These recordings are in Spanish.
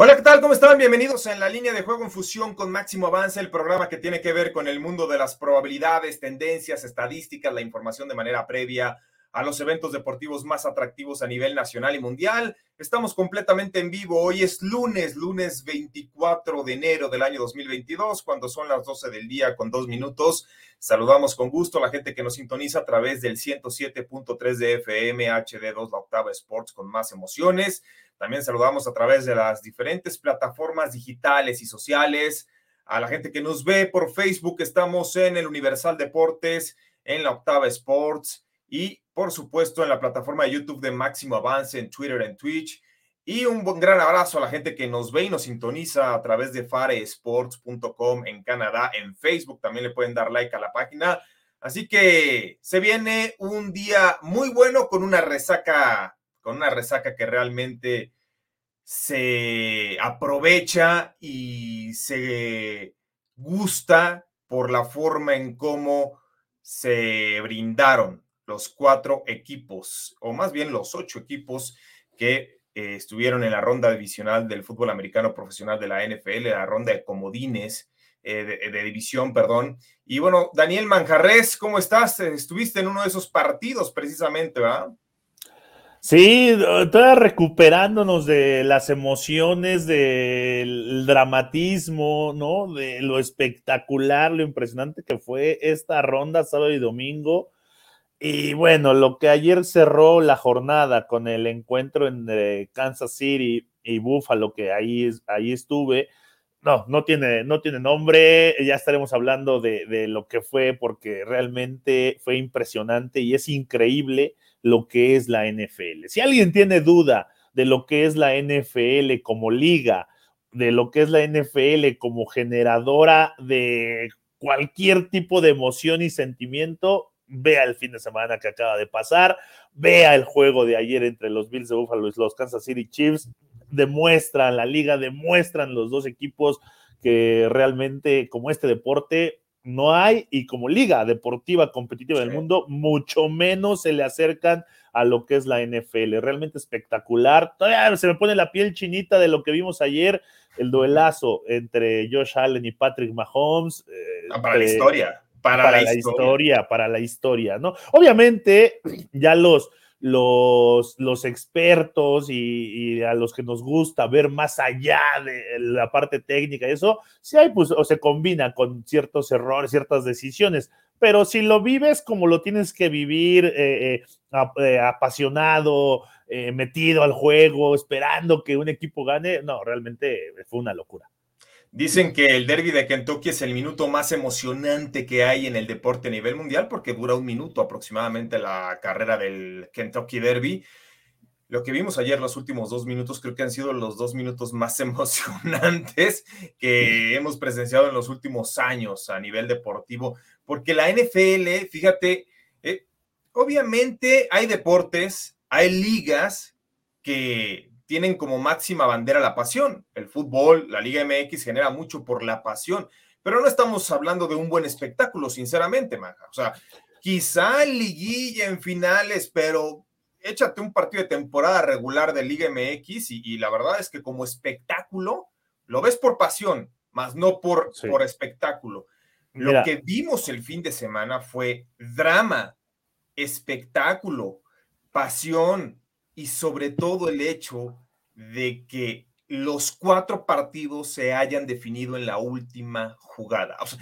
Hola, ¿qué tal? ¿Cómo están? Bienvenidos en la línea de juego en fusión con Máximo Avance, el programa que tiene que ver con el mundo de las probabilidades, tendencias, estadísticas, la información de manera previa a los eventos deportivos más atractivos a nivel nacional y mundial. Estamos completamente en vivo. Hoy es lunes, lunes 24 de enero del año 2022, cuando son las 12 del día con dos minutos. Saludamos con gusto a la gente que nos sintoniza a través del 107.3 de FM HD2, la octava Sports con más emociones. También saludamos a través de las diferentes plataformas digitales y sociales. A la gente que nos ve por Facebook, estamos en el Universal Deportes, en la Octava Sports y por supuesto en la plataforma de YouTube de Máximo Avance, en Twitter, en Twitch. Y un gran abrazo a la gente que nos ve y nos sintoniza a través de faresports.com en Canadá, en Facebook. También le pueden dar like a la página. Así que se viene un día muy bueno con una resaca con una resaca que realmente se aprovecha y se gusta por la forma en cómo se brindaron los cuatro equipos, o más bien los ocho equipos que eh, estuvieron en la ronda divisional del fútbol americano profesional de la NFL, la ronda de comodines, eh, de, de, división, perdón. Y bueno, Daniel Manjarres, ¿cómo estás? Estuviste en uno de esos partidos precisamente, ¿verdad? Sí, todavía recuperándonos de las emociones, del dramatismo, ¿no? De lo espectacular, lo impresionante que fue esta ronda sábado y domingo. Y bueno, lo que ayer cerró la jornada con el encuentro entre Kansas City y Buffalo, que ahí, ahí estuve, no, no tiene, no tiene nombre, ya estaremos hablando de, de lo que fue, porque realmente fue impresionante y es increíble lo que es la NFL. Si alguien tiene duda de lo que es la NFL como liga, de lo que es la NFL como generadora de cualquier tipo de emoción y sentimiento, vea el fin de semana que acaba de pasar, vea el juego de ayer entre los Bills de Buffalo y los Kansas City Chiefs, demuestran la liga, demuestran los dos equipos que realmente como este deporte no hay y como liga deportiva competitiva del mundo, mucho menos se le acercan a lo que es la NFL. Realmente espectacular. Todavía se me pone la piel chinita de lo que vimos ayer, el duelazo entre Josh Allen y Patrick Mahomes. Eh, para la historia. Para, para la, historia. historia. para la historia, ¿no? Obviamente, ya los los, los expertos y, a los que nos gusta ver más allá de la parte técnica, eso, sí hay, pues, o se combina con ciertos errores, ciertas decisiones, pero si lo vives como lo tienes que vivir, eh, eh, apasionado, eh, metido al juego, esperando que un equipo gane, no, realmente fue una locura. Dicen que el derby de Kentucky es el minuto más emocionante que hay en el deporte a nivel mundial porque dura un minuto aproximadamente la carrera del Kentucky Derby. Lo que vimos ayer, los últimos dos minutos, creo que han sido los dos minutos más emocionantes que hemos presenciado en los últimos años a nivel deportivo, porque la NFL, fíjate, eh, obviamente hay deportes, hay ligas que tienen como máxima bandera la pasión. El fútbol, la Liga MX genera mucho por la pasión, pero no estamos hablando de un buen espectáculo, sinceramente, Maja. O sea, quizá en liguilla, en finales, pero échate un partido de temporada regular de Liga MX y, y la verdad es que como espectáculo lo ves por pasión, más no por, sí. por espectáculo. Lo Mira. que vimos el fin de semana fue drama, espectáculo, pasión, y sobre todo el hecho de que los cuatro partidos se hayan definido en la última jugada. O sea,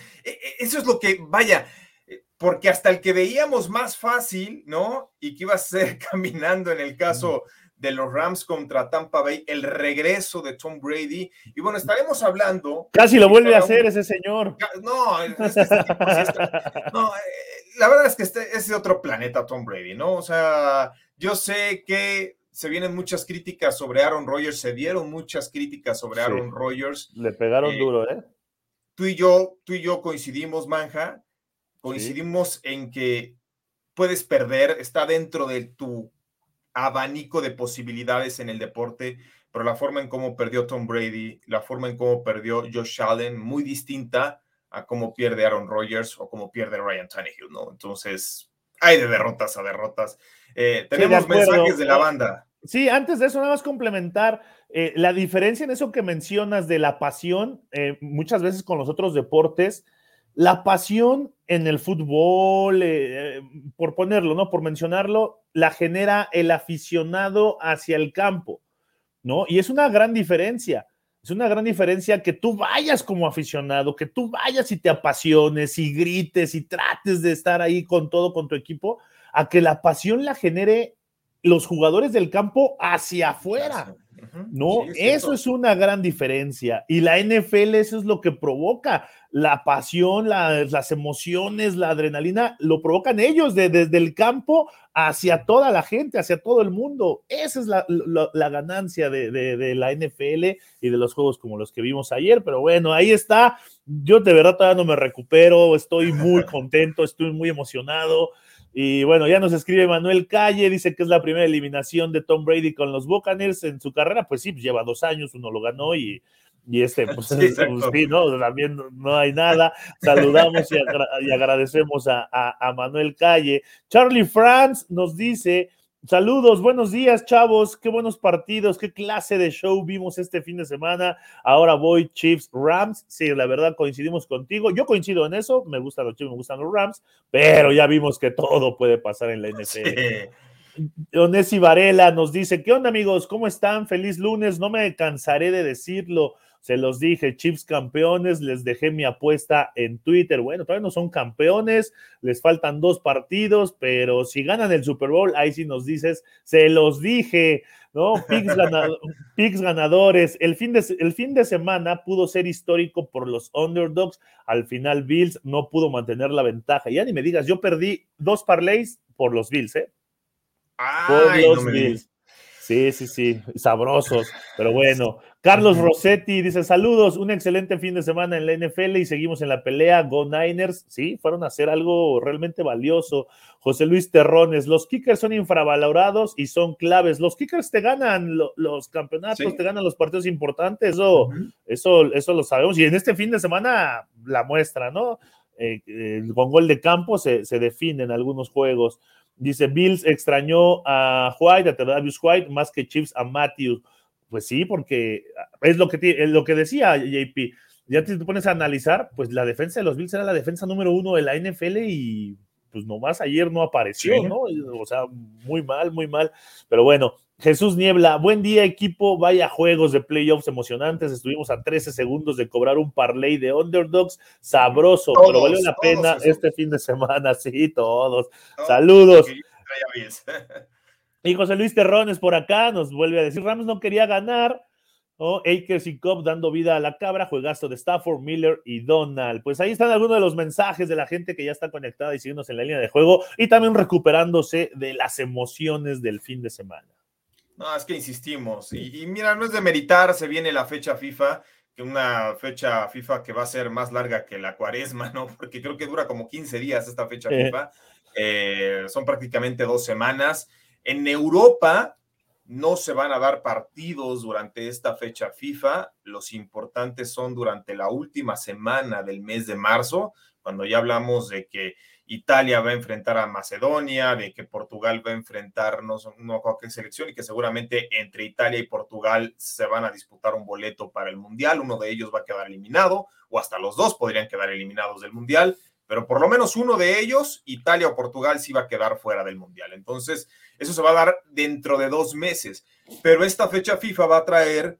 eso es lo que, vaya, eh, porque hasta el que veíamos más fácil, ¿no? Y que iba a ser caminando en el caso de los Rams contra Tampa Bay, el regreso de Tom Brady. Y bueno, estaremos hablando. Casi lo vuelve a hacer ese señor. No, este tipo, no eh, la verdad es que este es de otro planeta Tom Brady, ¿no? O sea, yo sé que se vienen muchas críticas sobre Aaron Rodgers, se dieron muchas críticas sobre Aaron Rodgers. Le pegaron eh, duro, ¿eh? Tú y yo, tú y yo coincidimos, Manja, coincidimos en que puedes perder, está dentro de tu abanico de posibilidades en el deporte, pero la forma en cómo perdió Tom Brady, la forma en cómo perdió Josh Allen, muy distinta a cómo pierde Aaron Rodgers o cómo pierde Ryan Tannehill, ¿no? Entonces, hay de derrotas a derrotas. Eh, tenemos mensajes de la banda. Sí, antes de eso, nada más complementar eh, la diferencia en eso que mencionas de la pasión, eh, muchas veces con los otros deportes, la pasión en el fútbol, por ponerlo, ¿no? Por mencionarlo, la genera el aficionado hacia el campo, ¿no? Y es una gran diferencia. Es una gran diferencia que tú vayas como aficionado, que tú vayas y te apasiones y grites y trates de estar ahí con todo, con tu equipo, a que la pasión la genere los jugadores del campo hacia afuera. No, eso es una gran diferencia. Y la NFL eso es lo que provoca. La pasión, las emociones, la adrenalina, lo provocan ellos desde el campo hacia toda la gente, hacia todo el mundo. Esa es la, ganancia de, de, la NFL y de los juegos como los que vimos ayer. Pero bueno, ahí está. Yo de verdad todavía no me recupero. Estoy muy contento, estoy muy emocionado. Y bueno, ya nos escribe Manuel Calle, dice que es la primera eliminación de Tom Brady con los Buccaneers en su carrera. Pues sí, pues lleva dos años, uno lo ganó y, y este, pues, sí, ¿no? También no hay nada. Saludamos y, agradecemos a, a, Manuel Calle. Charlie Franz nos dice, Saludos, buenos días, chavos. Qué buenos partidos, qué clase de show vimos este fin de semana. Ahora voy Chiefs Rams. Sí, la verdad coincidimos contigo. Yo coincido en eso. Me gustan los Chiefs, me gustan los Rams, pero ya vimos que todo puede pasar en la NFL. Sí. Varela nos dice: ¿Qué onda, amigos? ¿Cómo están? Feliz lunes. No me cansaré de decirlo. Se los dije, Chiefs campeones, les dejé mi apuesta en Twitter. Bueno, todavía no son campeones, les faltan dos partidos, pero si ganan el Super Bowl, ahí sí nos dices, se los dije, ¿no? Picks, ganadores. El fin, de, el fin de semana pudo ser histórico por los underdogs. Al final, Bills no pudo mantener la ventaja. Ya ni me digas, yo perdí dos parlays por los Bills, ¿eh? por los Bills. Sí, sí, sí, sabrosos, pero bueno. Carlos Rossetti dice: Saludos, un excelente fin de semana en la NFL y seguimos en la pelea. Go Niners, sí, fueron a hacer algo realmente valioso. José Luis Terrones, los kickers son infravalorados y son claves. Los kickers te ganan los campeonatos, te ganan los partidos importantes, eso, eso, eso lo sabemos. Y en este fin de semana la muestra, ¿no? Eh, con gol de campo se, se define en algunos juegos. Dice, Bills extrañó a White, a Travis White, más que Chiefs a Matthews. Pues sí, porque es lo que, es lo que decía JP. Ya te pones a analizar, pues la defensa de los Bills era la defensa número uno de la NFL y pues nomás ayer no apareció, ¿no? O sea, muy mal, muy mal. Pero bueno, Jesús Niebla, buen día equipo, vaya juegos de playoffs emocionantes, estuvimos a 13 segundos de cobrar un parlay de underdogs, sabroso, pero valió la pena este fin de semana, sí, todos. Saludos. Y José Luis Terrones por acá nos vuelve a decir, Rams no quería ganar, ¿no? Akers y Cobb dando vida a la cabra, juegazo de Stafford, Miller y Donald. Pues ahí están algunos de los mensajes de la gente que ya está conectada y siguiéndose en la línea de juego y también recuperándose de las emociones del fin de semana. No, es que insistimos. Y, mira, no es de meritar, se viene la fecha FIFA, que una fecha FIFA que va a ser más larga que la cuaresma, ¿no? Porque creo que dura como 15 días esta fecha eh. FIFA. Eh, son prácticamente dos semanas. En Europa no se van a dar partidos durante esta fecha FIFA. Los importantes son durante la última semana del mes de marzo, cuando ya hablamos de que Italia va a enfrentar a Macedonia, de que Portugal va a enfrentar no, no cualquier selección y que seguramente entre Italia y Portugal se van a disputar un boleto para el Mundial. Uno de ellos va a quedar eliminado o hasta los dos podrían quedar eliminados del Mundial, pero por lo menos uno de ellos, Italia o Portugal, sí va a quedar fuera del Mundial. Entonces, eso se va a dar dentro de dos meses. Pero esta fecha FIFA va a traer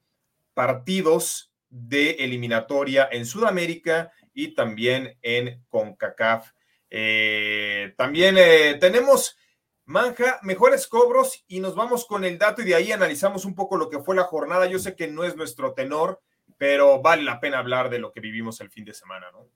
partidos de eliminatoria en Sudamérica y también en CONCACAF eh, también eh, tenemos, Manja, mejores cobros y nos vamos con el dato y de ahí analizamos un poco lo que fue la jornada. Yo sé que no es nuestro tenor, pero vale la pena hablar de lo que vivimos el fin de semana, ¿no?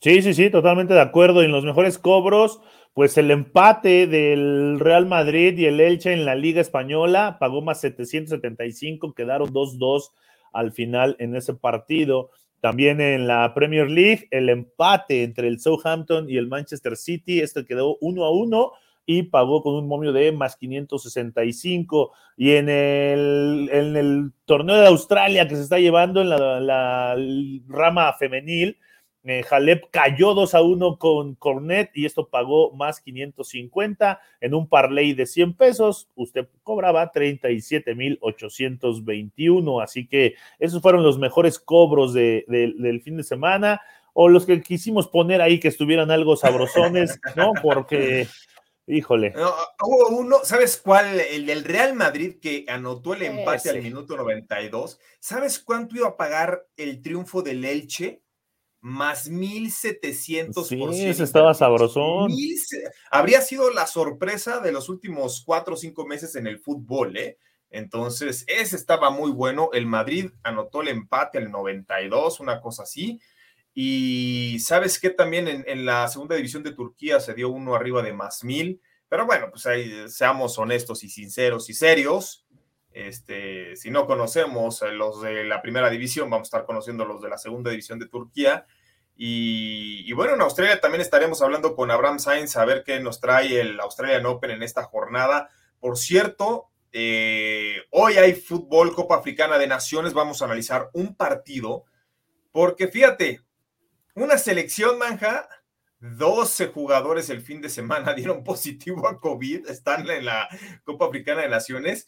Sí, sí, sí, totalmente de acuerdo. En los mejores cobros, pues el empate del Real Madrid y el Elche en la Liga Española pagó más 775, quedaron 2-2 al final en ese partido. También en la Premier League, el empate entre el Southampton y el Manchester City, este quedó 1 a 1 y pagó con un momio de más 565. Y en el, en el torneo de Australia que se está llevando en la, rama femenil, eh, Jalep cayó 2 a 1 con Cornet y esto pagó más 550 en un parlay de 100 pesos. Usted cobraba 37,821. Así que esos fueron los mejores cobros del fin de semana o los que quisimos poner ahí que estuvieran algo sabrosones, ¿no? Porque Híjole. hubo uno, ¿sabes cuál? El del Real Madrid que anotó el empate al minuto 92. ¿Sabes cuánto iba a pagar el triunfo del Elche? Más 1700 Sí, ese estaba sabrosón. habría sido la sorpresa de los últimos cuatro o cinco meses en el fútbol, ¿eh? Entonces, ese estaba muy bueno. El Madrid anotó el empate al 92, una cosa así. Y sabes que también en, la segunda división de Turquía se dio uno arriba de más mil. Pero bueno, pues ahí seamos honestos y sinceros y serios. Este, si no conocemos los de la primera división, vamos a estar conociendo los de la segunda división de Turquía. Y, bueno, en Australia también estaremos hablando con Abraham Sainz a ver qué nos trae el Australian Open en esta jornada. Por cierto, eh, hoy hay fútbol Copa Africana de Naciones. Vamos a analizar un partido. Porque fíjate, una selección, manja, 12 jugadores el fin de semana dieron positivo a COVID, están en la Copa Africana de Naciones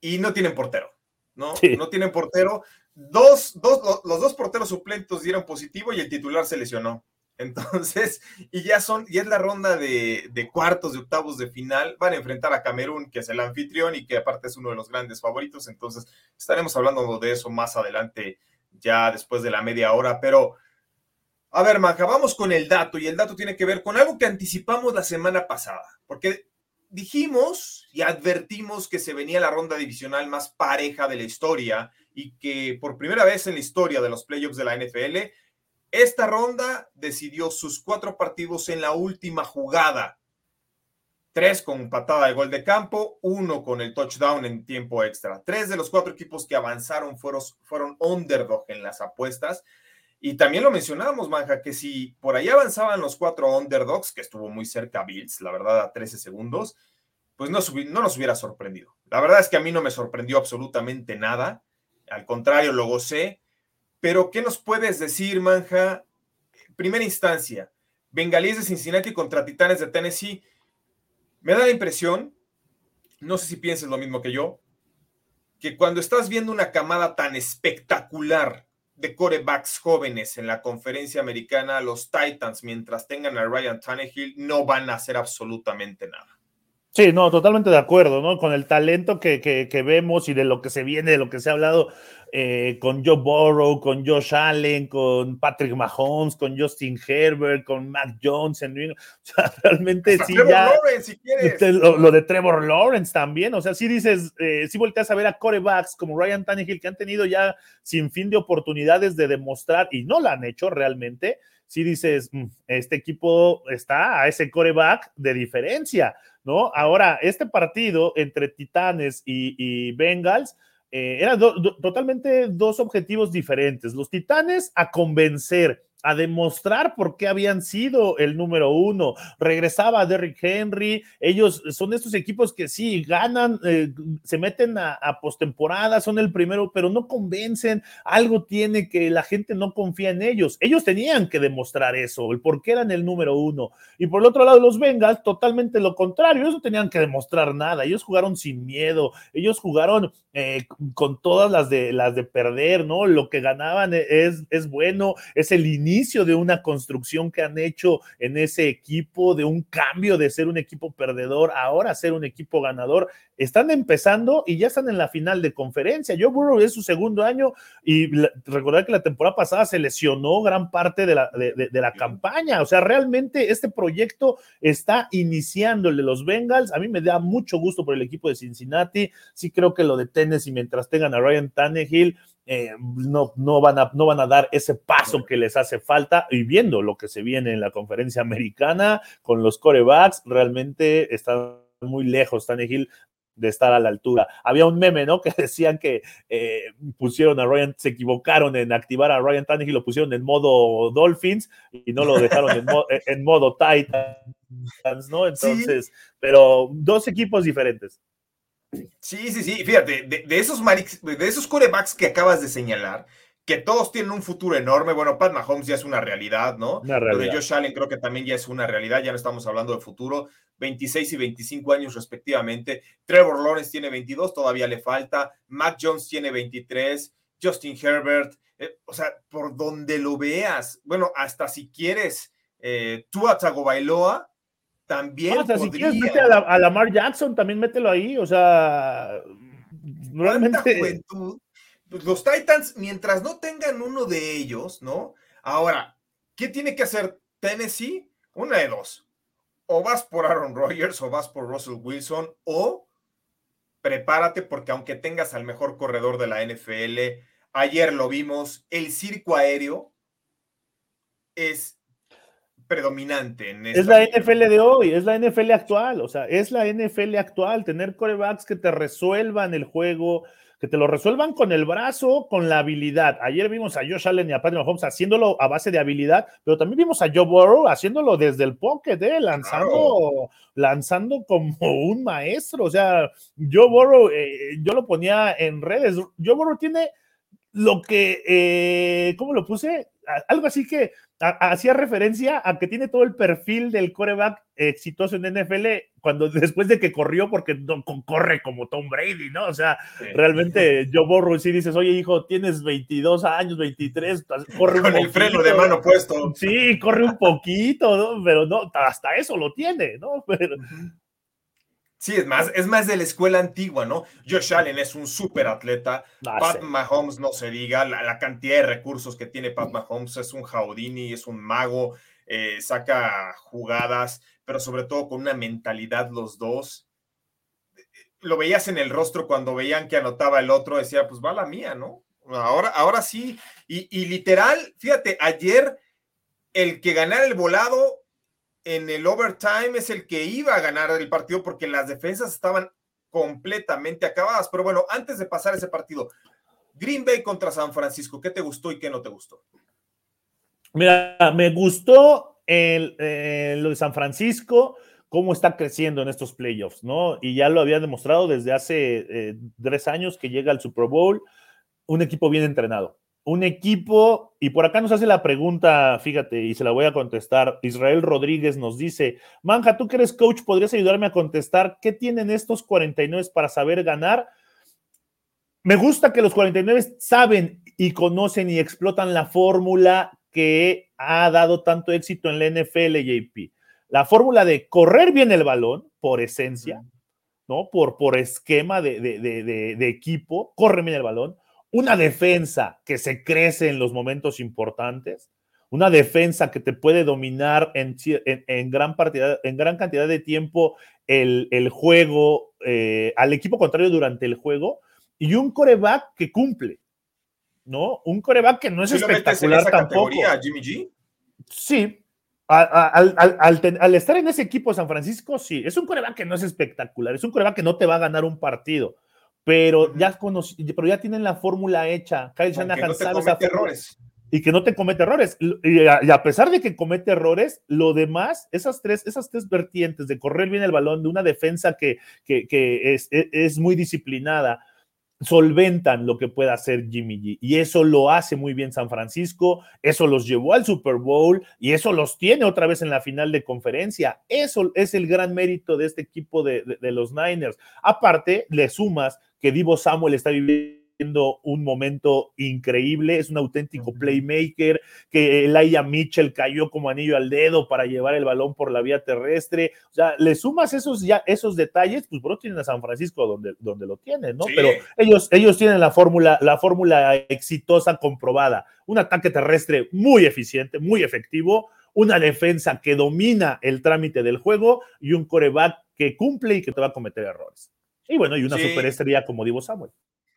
y no tienen portero, ¿no? No tienen portero. Dos, dos, los dos porteros suplentes dieron positivo y el titular se lesionó. Entonces, y ya son, y es la ronda de, de, cuartos, de octavos de final. Van a enfrentar a Camerún, que es el anfitrión y que aparte es uno de los grandes favoritos. Entonces, estaremos hablando de eso más adelante, ya después de la media hora. Pero a ver, Manja, vamos con el dato y el dato tiene que ver con algo que anticipamos la semana pasada, porque dijimos y advertimos que se venía la ronda divisional más pareja de la historia y que por primera vez en la historia de los playoffs de la NFL, esta ronda decidió sus cuatro partidos en la última jugada. Tres con patada de gol de campo, uno con el touchdown en tiempo extra. Tres de los cuatro equipos que avanzaron fueron, fueron underdog en las apuestas y también lo mencionábamos, Manja, que si por ahí avanzaban los cuatro underdogs, que estuvo muy cerca Bills, la verdad, a 13 segundos, pues no, no nos hubiera sorprendido. La verdad es que a mí no me sorprendió absolutamente nada. Al contrario, lo gocé. Pero, ¿qué nos puedes decir, Manja? Primera instancia, Bengalíes de Cincinnati contra Titanes de Tennessee. Me da la impresión, no sé si pienses lo mismo que yo, que cuando estás viendo una camada tan espectacular de corebacks jóvenes en la conferencia americana, los Titans, mientras tengan a Ryan Tannehill, no van a hacer absolutamente nada. Sí, no, totalmente de acuerdo, ¿no? Con el talento que, que, vemos y de lo que se viene, de lo que se ha hablado eh, con Joe Burrow, con Josh Allen, con Patrick Mahomes, con Justin Herbert, con Matt Jones, o sea, realmente sí ya. lo, de Trevor Lawrence también, o sea, sí dices, eh, sí volteas a ver a corebacks como Ryan Tannehill que han tenido ya sin fin de oportunidades de demostrar y no la han hecho realmente. Sí dices, mm, este equipo está a ese coreback de diferencia ¿no? Ahora, este partido entre Titanes y, Bengals eh, eran totalmente dos objetivos diferentes. Los Titanes a convencer a demostrar por qué habían sido el número uno. Regresaba Derrick Henry. Ellos son estos equipos que sí ganan, eh, se meten a, postemporada, son el primero, pero no convencen. Algo tiene que la gente no confía en ellos. Ellos tenían que demostrar eso, el por qué eran el número uno. Y por el otro lado, los Bengals, totalmente lo contrario. Ellos no tenían que demostrar nada. Ellos jugaron sin miedo. Ellos jugaron eh, con todas las de, las de perder, ¿no? Lo que ganaban es, es bueno, es el inicio inicio de una construcción que han hecho en ese equipo, de un cambio de ser un equipo perdedor, ahora ser un equipo ganador. Están empezando y ya están en la final de conferencia. Joe Burrow es su segundo año y recordar que la temporada pasada se lesionó gran parte de la, de, la campaña. O sea, realmente este proyecto está iniciando el de los Bengals. A mí me da mucho gusto por el equipo de Cincinnati. Sí creo que lo de Tennessee mientras tengan a Ryan Tannehill eh, no, no, van a, no van a dar ese paso que les hace falta y viendo lo que se viene en la conferencia americana con los corebacks, realmente están muy lejos Tannehill de estar a la altura. Había un meme, ¿no? Que decían que eh, pusieron a Ryan, se equivocaron en activar a Ryan Tannehill, lo pusieron en modo Dolphins y no lo dejaron en, modo Titans, ¿no? Entonces, pero dos equipos diferentes. Sí, sí, sí. Fíjate, de, esos de esos corebacks que acabas de señalar, que todos tienen un futuro enorme. Bueno, Pat Mahomes ya es una realidad, ¿no? Lo de Josh Allen creo que también ya es una realidad, ya no estamos hablando de futuro. 26 y 25 años respectivamente. Trevor Lawrence tiene 22, todavía le falta. Mac Jones tiene 23. Justin Herbert, eh, o sea, por donde lo veas. Bueno, hasta si quieres, eh, Tua Tagovailoa también. hasta si quieres, mete a, Lamar Jackson, también mételo ahí, o sea, realmente. Juventud? Pues los Titans, mientras no tengan uno de ellos, ¿no? Ahora, ¿qué tiene que hacer Tennessee? Una de dos. O vas por Aaron Rodgers o vas por Russell Wilson o prepárate porque aunque tengas al mejor corredor de la NFL, ayer lo vimos, el circo aéreo es predominante en Es la NFL de hoy, es la NFL actual, o sea, es la NFL actual, tener corebacks que te resuelvan el juego, que te lo resuelvan con el brazo, con la habilidad. Ayer vimos a Josh Allen y a Patrick Mahomes haciéndolo a base de habilidad, pero también vimos a Joe Burrow haciendo desde el pocket, ¿eh? lanzando, lanzando como un maestro. O sea, Joe Burrow, eh, yo lo ponía en redes. Joe Burrow tiene lo que, eh, ¿cómo lo puse? Algo así que hacía referencia a que tiene todo el perfil del coreback exitoso en NFL cuando después de que corrió porque no, corre como Tom Brady, ¿no? O sea, realmente yo borro y si dices, oye hijo, tienes 22 años, 23, corre con el freno de mano puesto. Sí, corre un poquito, ¿no? Pero no, hasta eso lo tiene, ¿no? Pero, Sí, es más, es más de la escuela antigua, ¿no? Josh Allen es un súper atleta. Ah, Pat Mahomes, no se diga, la, cantidad de recursos que tiene Pat Mahomes es un Jaudini, es un mago, eh, saca jugadas, pero sobre todo con una mentalidad los dos. Lo veías en el rostro cuando veían que anotaba el otro, decía, pues va la mía, ¿no? Ahora, ahora sí. Y, y literal, fíjate, ayer el que ganara el volado en el overtime es el que iba a ganar el partido porque las defensas estaban completamente acabadas. Pero bueno, antes de pasar ese partido, Green Bay contra San Francisco, ¿qué te gustó y qué no te gustó? Mira, me gustó el, eh, lo de San Francisco, cómo está creciendo en estos playoffs, ¿no? Y ya lo había demostrado desde hace eh, tres años que llega al Super Bowl, un equipo bien entrenado un equipo, y por acá nos hace la pregunta, fíjate, y se la voy a contestar. Israel Rodríguez nos dice: Manja, tú que eres coach, ¿podrías ayudarme a contestar qué tienen estos 49 para saber ganar? Me gusta que los 49 saben y conocen y explotan la fórmula que ha dado tanto éxito en la NFL, JP. La fórmula de correr bien el balón, por esencia, ¿no? Por, por esquema de, de equipo, corre bien el balón una defensa que se crece en los momentos importantes, una defensa que te puede dominar en, gran, partida, en gran cantidad de tiempo el, juego, eh, al equipo contrario durante el juego, y un coreback que cumple, ¿no? Un coreback que no es espectacular tampoco. Jimmy G? Sí, al, estar en ese equipo San Francisco, sí, es un coreback que no es espectacular, es un coreback que no te va a ganar un partido, pero ya, pero ya tienen la fórmula hecha. Kyle Shanahan no sabe errores. Y que no te comete errores. Y a, pesar de que comete errores, lo demás, esas tres, esas tres vertientes de correr bien el balón, de una defensa que, que, que es, e, es, muy disciplinada, solventan lo que pueda hacer Jimmy G. Y eso lo hace muy bien San Francisco, eso los llevó al Super Bowl y eso los tiene otra vez en la final de conferencia. Eso es el gran mérito de este equipo de, de los Niners. Aparte, le sumas que Divo Samuel está viviendo un momento increíble, es un auténtico playmaker, que Laia Mitchell cayó como anillo al dedo para llevar el balón por la vía terrestre, o sea, le sumas esos, ya, esos detalles, pues por tienen a San Francisco donde, donde lo tienen, ¿no? Pero ellos, ellos tienen la fórmula, la fórmula exitosa comprobada, un ataque terrestre muy eficiente, muy efectivo, una defensa que domina el trámite del juego y un coreback que cumple y que te va a cometer errores. Y bueno, y una superestrella como Divo Samuel.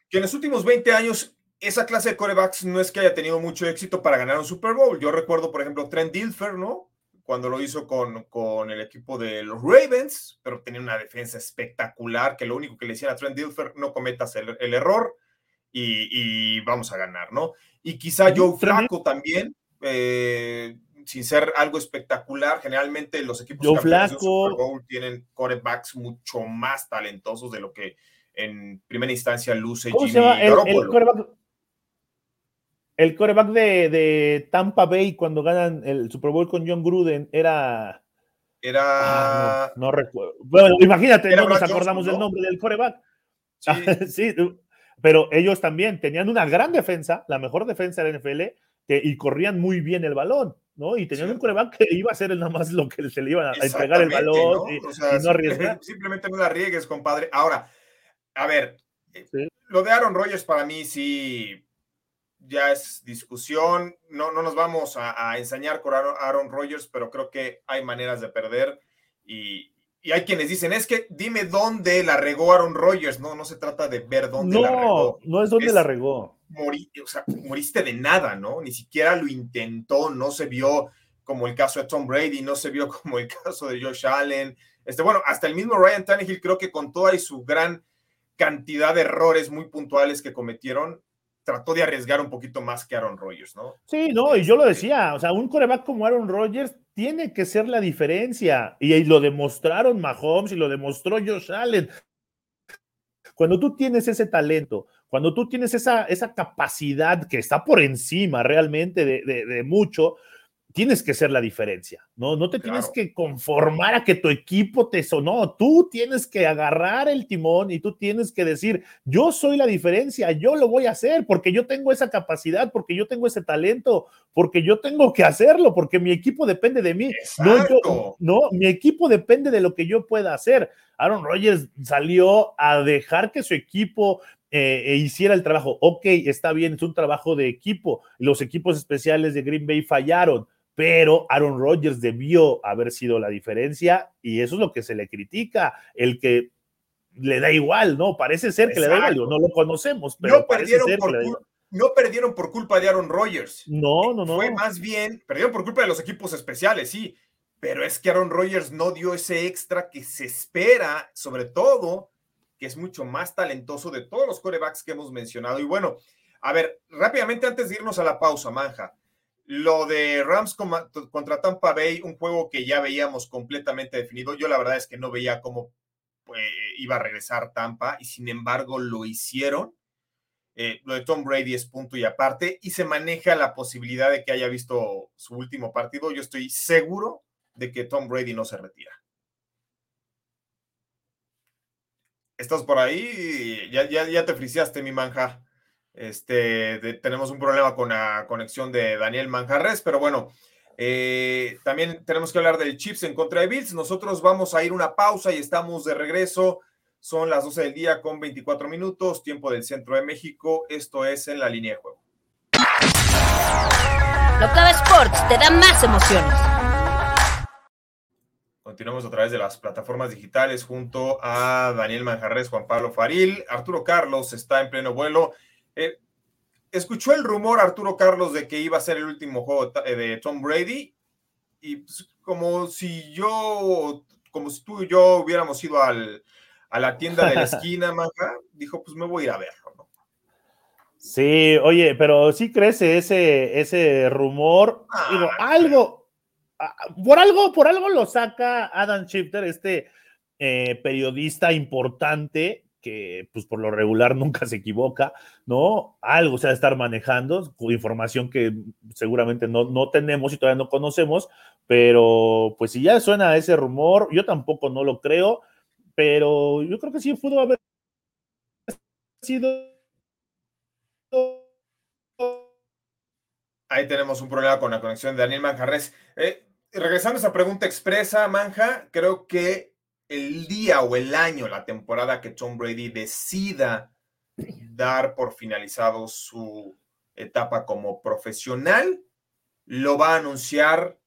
Que en los últimos 20 años esa clase de corebacks no es que haya tenido mucho éxito para ganar un Super Bowl. Yo recuerdo, por ejemplo, Trent Dilfer, ¿no? Cuando lo hizo con, con el equipo de los Ravens, pero tenía una defensa espectacular, que lo único que le decían a Trent Dilfer, no cometas el, error y, vamos a ganar, ¿no? Y quizá Joe Flaco también, eh, sin ser algo espectacular, generalmente los equipos Joe Flaco. Super Bowl tienen corebacks mucho más talentosos de lo que en primera instancia luce Jimmy Garoppolo el coreback de, Tampa Bay cuando ganan el Super Bowl con John Gruden era. Era. Ah, no, recuerdo. Bueno, imagínate, no nos acordamos del nombre del coreback. Sí. pero ellos también tenían una gran defensa, la mejor defensa de la NFL, y corrían muy bien el balón, ¿no? Y tenían un coreback que iba a ser nada más lo que se le iban a entregar el balón Y, no arriesgar. Simplemente no la arriesgues, compadre. Ahora, a ver, lo de Aaron Rodgers para mí sí ya es discusión. No, no nos vamos a, ensañar con Aaron, Rodgers, pero creo que hay maneras de perder. Y, hay quienes dicen, es que dime dónde la regó Aaron Rodgers. No, no se trata de ver dónde la regó. No, es dónde la regó. o sea, moriste de nada, ¿no? Ni siquiera lo intentó, no se vio como el caso de Tom Brady, no se vio como el caso de Josh Allen. Este, bueno, hasta el mismo Ryan Tannehill creo que con toda y su gran cantidad de errores muy puntuales que cometieron, trató de arriesgar un poquito más que Aaron Rodgers, ¿no? Sí, no, y yo lo este, decía, o sea, un coreback como Aaron Rodgers tiene que ser la diferencia, y, lo demostraron Mahomes y lo demostró Josh Allen. Cuando tú tienes ese talento, cuando tú tienes esa, esa capacidad que está por encima realmente de, de mucho, tienes que ser la diferencia, ¿no? No te tienes que conformar a que tu equipo te sonó, tú tienes que agarrar el timón y tú tienes que decir, yo soy la diferencia, yo lo voy a hacer porque yo tengo esa capacidad, porque yo tengo ese talento, porque yo tengo que hacerlo, porque mi equipo depende de mí. No, no, mi equipo depende de lo que yo pueda hacer. Aaron Rodgers salió a dejar que su equipo eh, e hiciera el trabajo. Ok, está bien, es un trabajo de equipo. Los equipos especiales de Green Bay fallaron pero Aaron Rodgers debió haber sido la diferencia y eso es lo que se le critica, el que le da igual, ¿no? Parece ser que le da igual, no lo conocemos, pero no perdieron, por no perdieron por culpa de Aaron Rodgers. No, no, no. Fue más bien, perdieron por culpa de los equipos especiales, sí, pero es que Aaron Rodgers no dio ese extra que se espera, sobre todo, que es mucho más talentoso de todos los corebacks que hemos mencionado. Y bueno, a ver, rápidamente antes de irnos a la pausa, Manja, lo de Rams contra Tampa Bay, un juego que ya veíamos completamente definido. Yo la verdad es que no veía cómo pues, iba a regresar Tampa y sin embargo lo hicieron. Eh, lo de Tom Brady es punto y aparte y se maneja la posibilidad de que haya visto su último partido. Yo estoy seguro de que Tom Brady no se retira. ¿Estás por ahí? Ya, ya, ya te friciaste, mi manja. Este, tenemos un problema con la conexión de Daniel Manjarres, pero bueno, eh, también tenemos que hablar del Chips en contra de Bills. Nosotros vamos a ir una pausa y estamos de regreso. Son las 12 del día con 24 minutos, tiempo del centro de México. Esto es en la línea de juego. Locava Sports te da más emociones. Continuamos a través de las plataformas digitales junto a Daniel Manjarres, Juan Pablo Faril. Arturo Carlos está en pleno vuelo. Eh, escuchó el rumor Arturo Carlos de que iba a ser el último juego eh, de Tom Brady y pues, como si yo, como si tú y yo hubiéramos ido al, a la tienda de la esquina, Maja, dijo, pues me voy a ir a verlo, ¿no? Sí, oye, pero sí crece ese, ese rumor. Ah, Digo, algo, por algo, por algo lo saca Adam Shifter, este eh, periodista importante que pues por lo regular nunca se equivoca, ¿no? Algo se ha de estar manejando, información que seguramente no, no tenemos y todavía no conocemos, pero pues si ya suena ese rumor, yo tampoco no lo creo, pero yo creo que sí pudo haber sido... Ahí tenemos un problema con la conexión de Daniel Manjarres. Eh, regresando a esa pregunta expresa, Manja, creo que el día o el año, la temporada que Tom Brady decida dar por finalizado su etapa como profesional, lo va a anunciar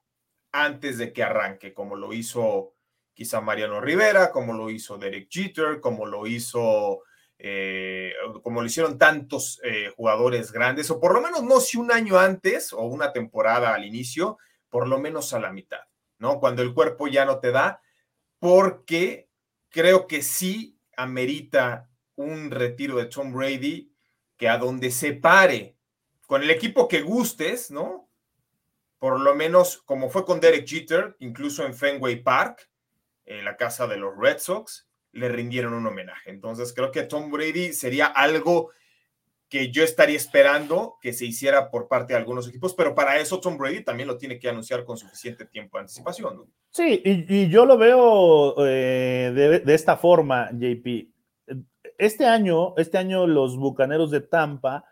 antes de que arranque, como lo hizo quizá Mariano Rivera, como lo hizo Derek Jeter, como lo hizo eh, como lo hicieron tantos eh, jugadores grandes, o por lo menos no si un año antes o una temporada al inicio, por lo menos a la mitad, ¿no? Cuando el cuerpo ya no te da, porque creo que sí amerita un retiro de Tom Brady que a donde se pare con el equipo que gustes, ¿no? Por lo menos como fue con Derek Jeter, incluso en Fenway Park, en la casa de los Red Sox, le rindieron un homenaje. Entonces creo que Tom Brady sería algo que yo estaría esperando que se hiciera por parte de algunos equipos, pero para eso Tom Brady también lo tiene que anunciar con suficiente tiempo de anticipación. Sí, y, yo lo veo eh, de, esta forma, JP. Este año, este año los Bucaneros de Tampa,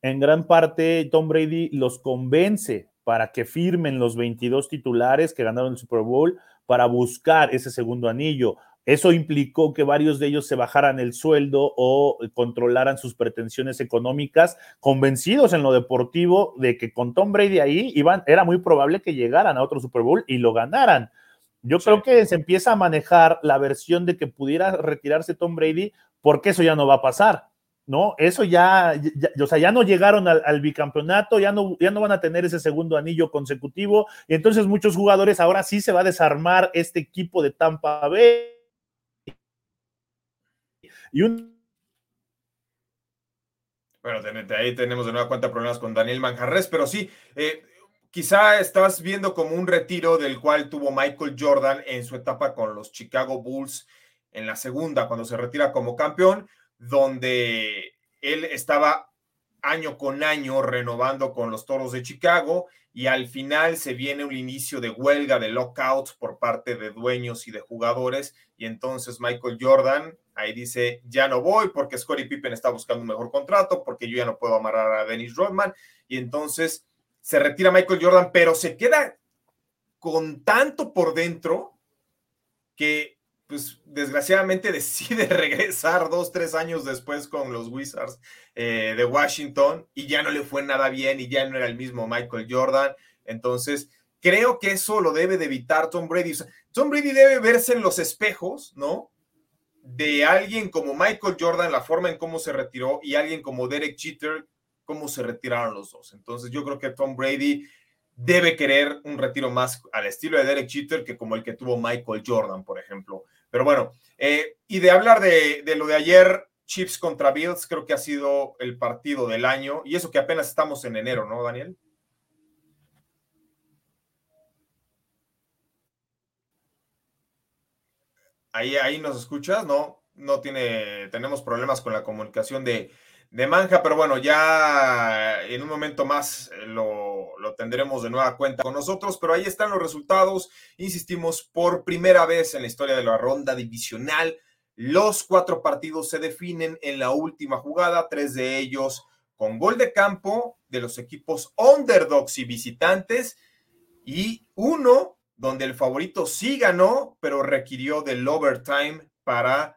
en gran parte Tom Brady los convence para que firmen los 22 titulares que ganaron el Super Bowl para buscar ese segundo anillo. Eso implicó que varios de ellos se bajaran el sueldo o controlaran sus pretensiones económicas, convencidos en lo deportivo de que con Tom Brady ahí iban, era muy probable que llegaran a otro Super Bowl y lo ganaran. Yo creo que se empieza a manejar la versión de que pudiera retirarse Tom Brady porque eso ya no va a pasar. ¿no? Eso ya, o sea, ya no llegaron al, bicampeonato, ya no, ya no van a tener ese segundo anillo consecutivo, y entonces muchos jugadores ahora sí se va a desarmar este equipo de Tampa Bay y un... Bueno, ahí tenemos de nueva cuenta problemas con Daniel Manjarres, pero sí, eh, quizá estás viendo como un retiro del cual tuvo Michael Jordan en su etapa con los Chicago Bulls en la segunda, cuando se retira como campeón, donde él estaba año con año renovando con los Toros de Chicago y al final se viene un inicio de huelga, de lockout por parte de dueños y de jugadores. Y entonces Michael Jordan ahí dice, ya no voy porque Scottie Pippen está buscando un mejor contrato, porque yo ya no puedo amarrar a Dennis Rodman y entonces se retira Michael Jordan, pero se queda con tanto por dentro que pues desgraciadamente decide regresar dos, tres años después con los Wizards eh, de Washington y ya no le fue nada bien y ya no era el mismo Michael Jordan. Entonces, creo que eso lo debe de evitar Tom Brady. Tom Brady debe verse en los espejos, ¿no? De alguien como Michael Jordan, la forma en cómo se retiró, y alguien como Derek Jeter, cómo se retiraron los dos. Entonces, yo creo que Tom Brady debe querer un retiro más al estilo de Derek Jeter que como el que tuvo Michael Jordan, por ejemplo. Pero bueno, eh, y de hablar de, lo de ayer, Chiefs contra Bills, creo que ha sido el partido del año, y eso que apenas estamos en enero, ¿no, Daniel? Ahí, ahí nos escuchas, ¿no? No tiene, tenemos problemas con la comunicación de, de Manja, pero bueno, ya en un momento más eh, lo, lo, tendremos de nueva cuenta con nosotros, pero ahí están los resultados, insistimos, por primera vez en la historia de la ronda divisional, los cuatro partidos se definen en la última jugada, tres de ellos con gol de campo de los equipos underdogs y visitantes, y uno donde el favorito sí ganó, pero requirió del overtime para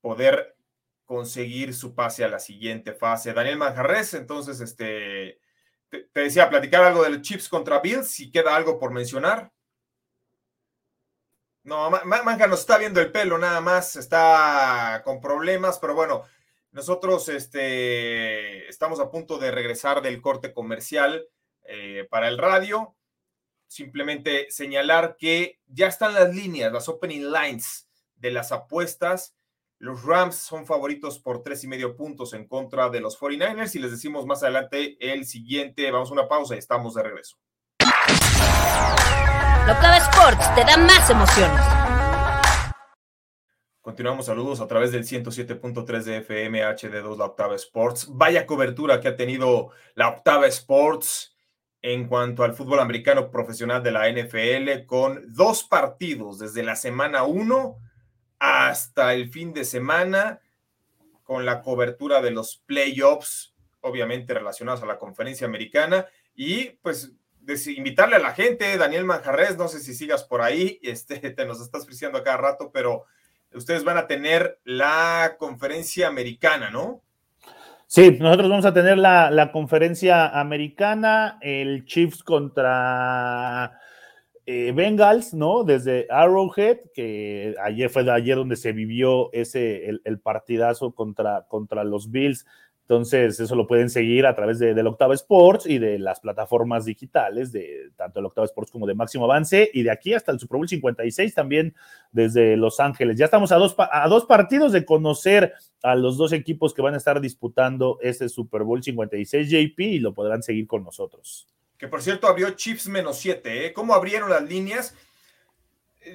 poder conseguir su pase a la siguiente fase. Daniel Manjarres, entonces, este, te, decía, platicar algo del Chips contra Bills, si queda algo por mencionar. No, Manja nos está viendo el pelo nada más, está con problemas, pero bueno, nosotros este, estamos a punto de regresar del corte comercial eh, para el radio. Simplemente señalar que ya están las líneas, las opening lines de las apuestas los Rams son favoritos por tres y medio puntos en contra de los 49ers y les decimos más adelante el siguiente. Vamos a una pausa y estamos de regreso. La Octava Sports te da más emociones. Continuamos saludos a través del 107.3 de FM HD2 La Octava Sports. Vaya cobertura que ha tenido La Octava Sports en cuanto al fútbol americano profesional de la NFL con dos partidos desde la semana 1 hasta el fin de semana con la cobertura de los playoffs, obviamente relacionados a la conferencia americana. Y pues invitarle a la gente, Daniel Manjarres, no sé si sigas por ahí, este, te nos estás friseando cada rato, pero ustedes van a tener la conferencia americana, ¿no? Sí, nosotros vamos a tener la, la conferencia americana, el Chiefs contra eh, Bengals, ¿no? Desde Arrowhead, que ayer fue de ayer donde se vivió ese, el, partidazo contra, contra los Bills. Entonces, eso lo pueden seguir a través de, del Octava Sports y de las plataformas digitales de tanto el Octava Sports como de Máximo Avance. Y de aquí hasta el Super Bowl 56 también desde Los Ángeles. Ya estamos a dos, a dos partidos de conocer a los dos equipos que van a estar disputando ese Super Bowl 56 JP y lo podrán seguir con nosotros que por cierto abrió Chips menos 7. ¿eh? ¿Cómo abrieron las líneas?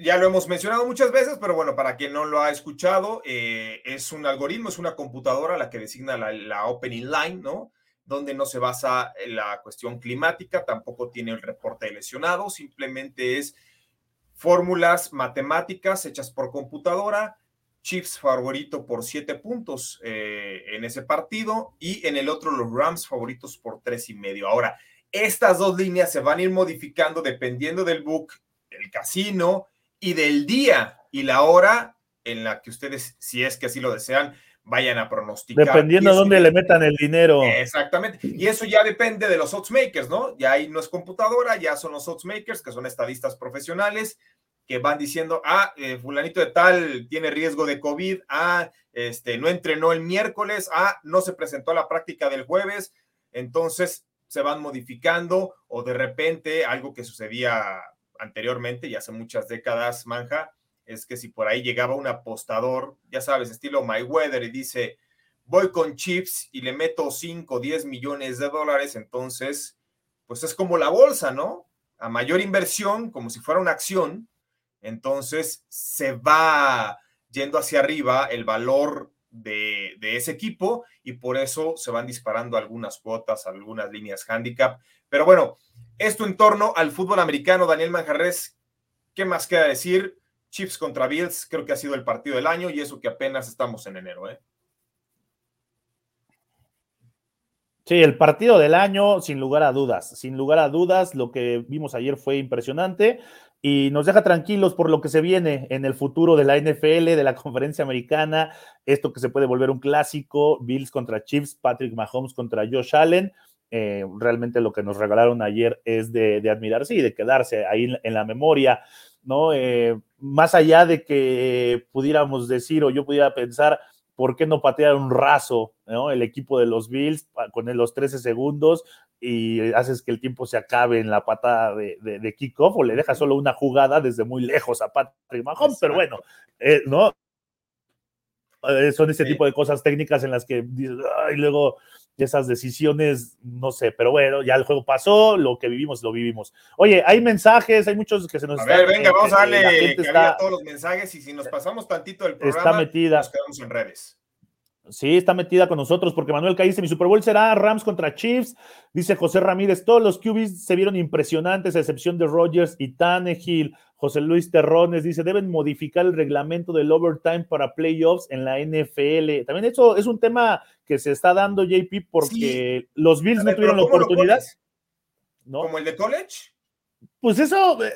Ya lo hemos mencionado muchas veces, pero bueno, para quien no lo ha escuchado, eh, es un algoritmo, es una computadora la que designa la, opening line, ¿no? Donde no se basa la cuestión climática, tampoco tiene el reporte de lesionados, simplemente es fórmulas matemáticas hechas por computadora, Chiefs favorito por siete puntos eh, en ese partido y en el otro los Rams favoritos por tres y medio. Ahora, estas dos líneas se van a ir modificando dependiendo del book, del casino y del día y la hora en la que ustedes, si es que así lo desean, vayan a pronosticar. Dependiendo de dónde le metan el dinero. Exactamente. Y eso ya depende de los odds makers, ¿no? Ya ahí no es computadora, ya son los odds makers, que son estadistas profesionales, que van diciendo, ah, eh, fulanito de tal tiene riesgo de COVID, ah, este, no entrenó el miércoles, ah, no se presentó a la práctica del jueves. Entonces, se van modificando o de repente algo que sucedía anteriormente y hace muchas décadas, Manja, es que si por ahí llegaba un apostador, ya sabes, estilo My Weather y dice, voy con chips y le meto 5, 10 millones de dólares, entonces, pues es como la bolsa, ¿no? A mayor inversión, como si fuera una acción, entonces se va yendo hacia arriba el valor de, ese equipo y por eso se van disparando algunas cuotas, algunas líneas handicap. Pero bueno, esto en torno al fútbol americano, Daniel Manjarres, ¿qué más queda decir? Chiefs contra Bills, creo que ha sido el partido del año y eso que apenas estamos en enero, ¿eh? Sí, el partido del año, sin lugar a dudas, sin lugar a dudas, lo que vimos ayer fue impresionante y nos deja tranquilos por lo que se viene en el futuro de la NFL, de la conferencia americana, esto que se puede volver un clásico, Bills contra Chiefs, Patrick Mahomes contra Josh Allen. Eh, realmente lo que nos regalaron ayer es de, admirarse y de quedarse ahí en, la memoria, ¿no? Eh, más allá de que pudiéramos decir o yo pudiera pensar, ¿por qué no patear un raso ¿no? el equipo de los Bills con los 13 segundos y haces que el tiempo se acabe en la patada de, de, kickoff o le dejas solo una jugada desde muy lejos a Patrick Mahomes? Pero bueno, eh, ¿no? Eh, son ese tipo de cosas técnicas en las que y luego esas decisiones, no sé, pero bueno, ya el juego pasó, lo que vivimos, lo vivimos. Oye, hay mensajes, hay muchos que se nos... A ver, venga, vamos a darle está, a todos los mensajes y si nos pasamos tantito el programa, está metida. nos quedamos en redes. Sí, está metida con nosotros porque Manuel dice, mi Super Bowl será Rams contra Chiefs. Dice José Ramírez, todos los QBs se vieron impresionantes a excepción de Rogers y Tannehill. José Luis Terrones dice, deben modificar el reglamento del overtime para playoffs en la NFL. También eso es un tema que se está dando, JP, porque los Bills no tuvieron la oportunidad. ¿No? ¿Como el de college? Pues eso, eh,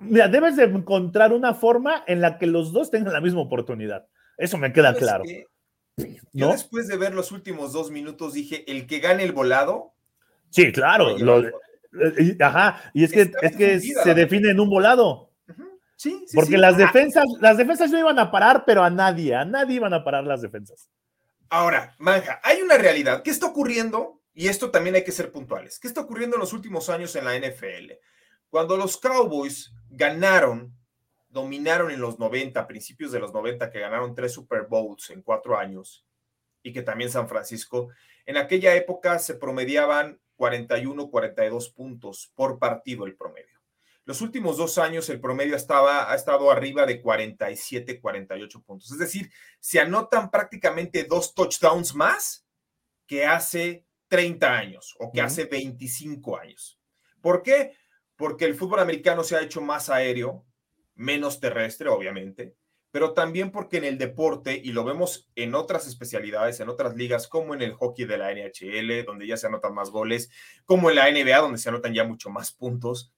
mira, debes de encontrar una forma en la que los dos tengan la misma oportunidad. Eso me queda claro. Yo después de ver los últimos dos minutos dije, el que gane el volado. Sí, claro. Eh, ajá, y es que, es que se define en un volado. Sí, sí, Porque las defensas, las defensas no iban a parar, pero a nadie, a nadie iban a parar las defensas. Ahora, Manja, hay una realidad. ¿Qué está ocurriendo? Y esto también hay que ser puntuales. ¿Qué está ocurriendo en los últimos años en la NFL? Cuando los Cowboys ganaron dominaron en los 90, principios de los 90, que ganaron tres Super Bowls en cuatro años, y que también San Francisco, en aquella época se promediaban 41, 42 puntos por partido el promedio. Los últimos dos años el promedio estaba, ha estado arriba de 47, 48 puntos. Es decir, se anotan prácticamente dos touchdowns más que hace 30 años o que hace 25 años. ¿Por qué? Porque el fútbol americano se ha hecho más aéreo, menos terrestre, obviamente, pero también porque en el deporte, y lo vemos en otras especialidades, en otras ligas, como en el hockey de la NHL, donde ya se anotan más goles, como en la NBA, donde se anotan ya mucho más puntos,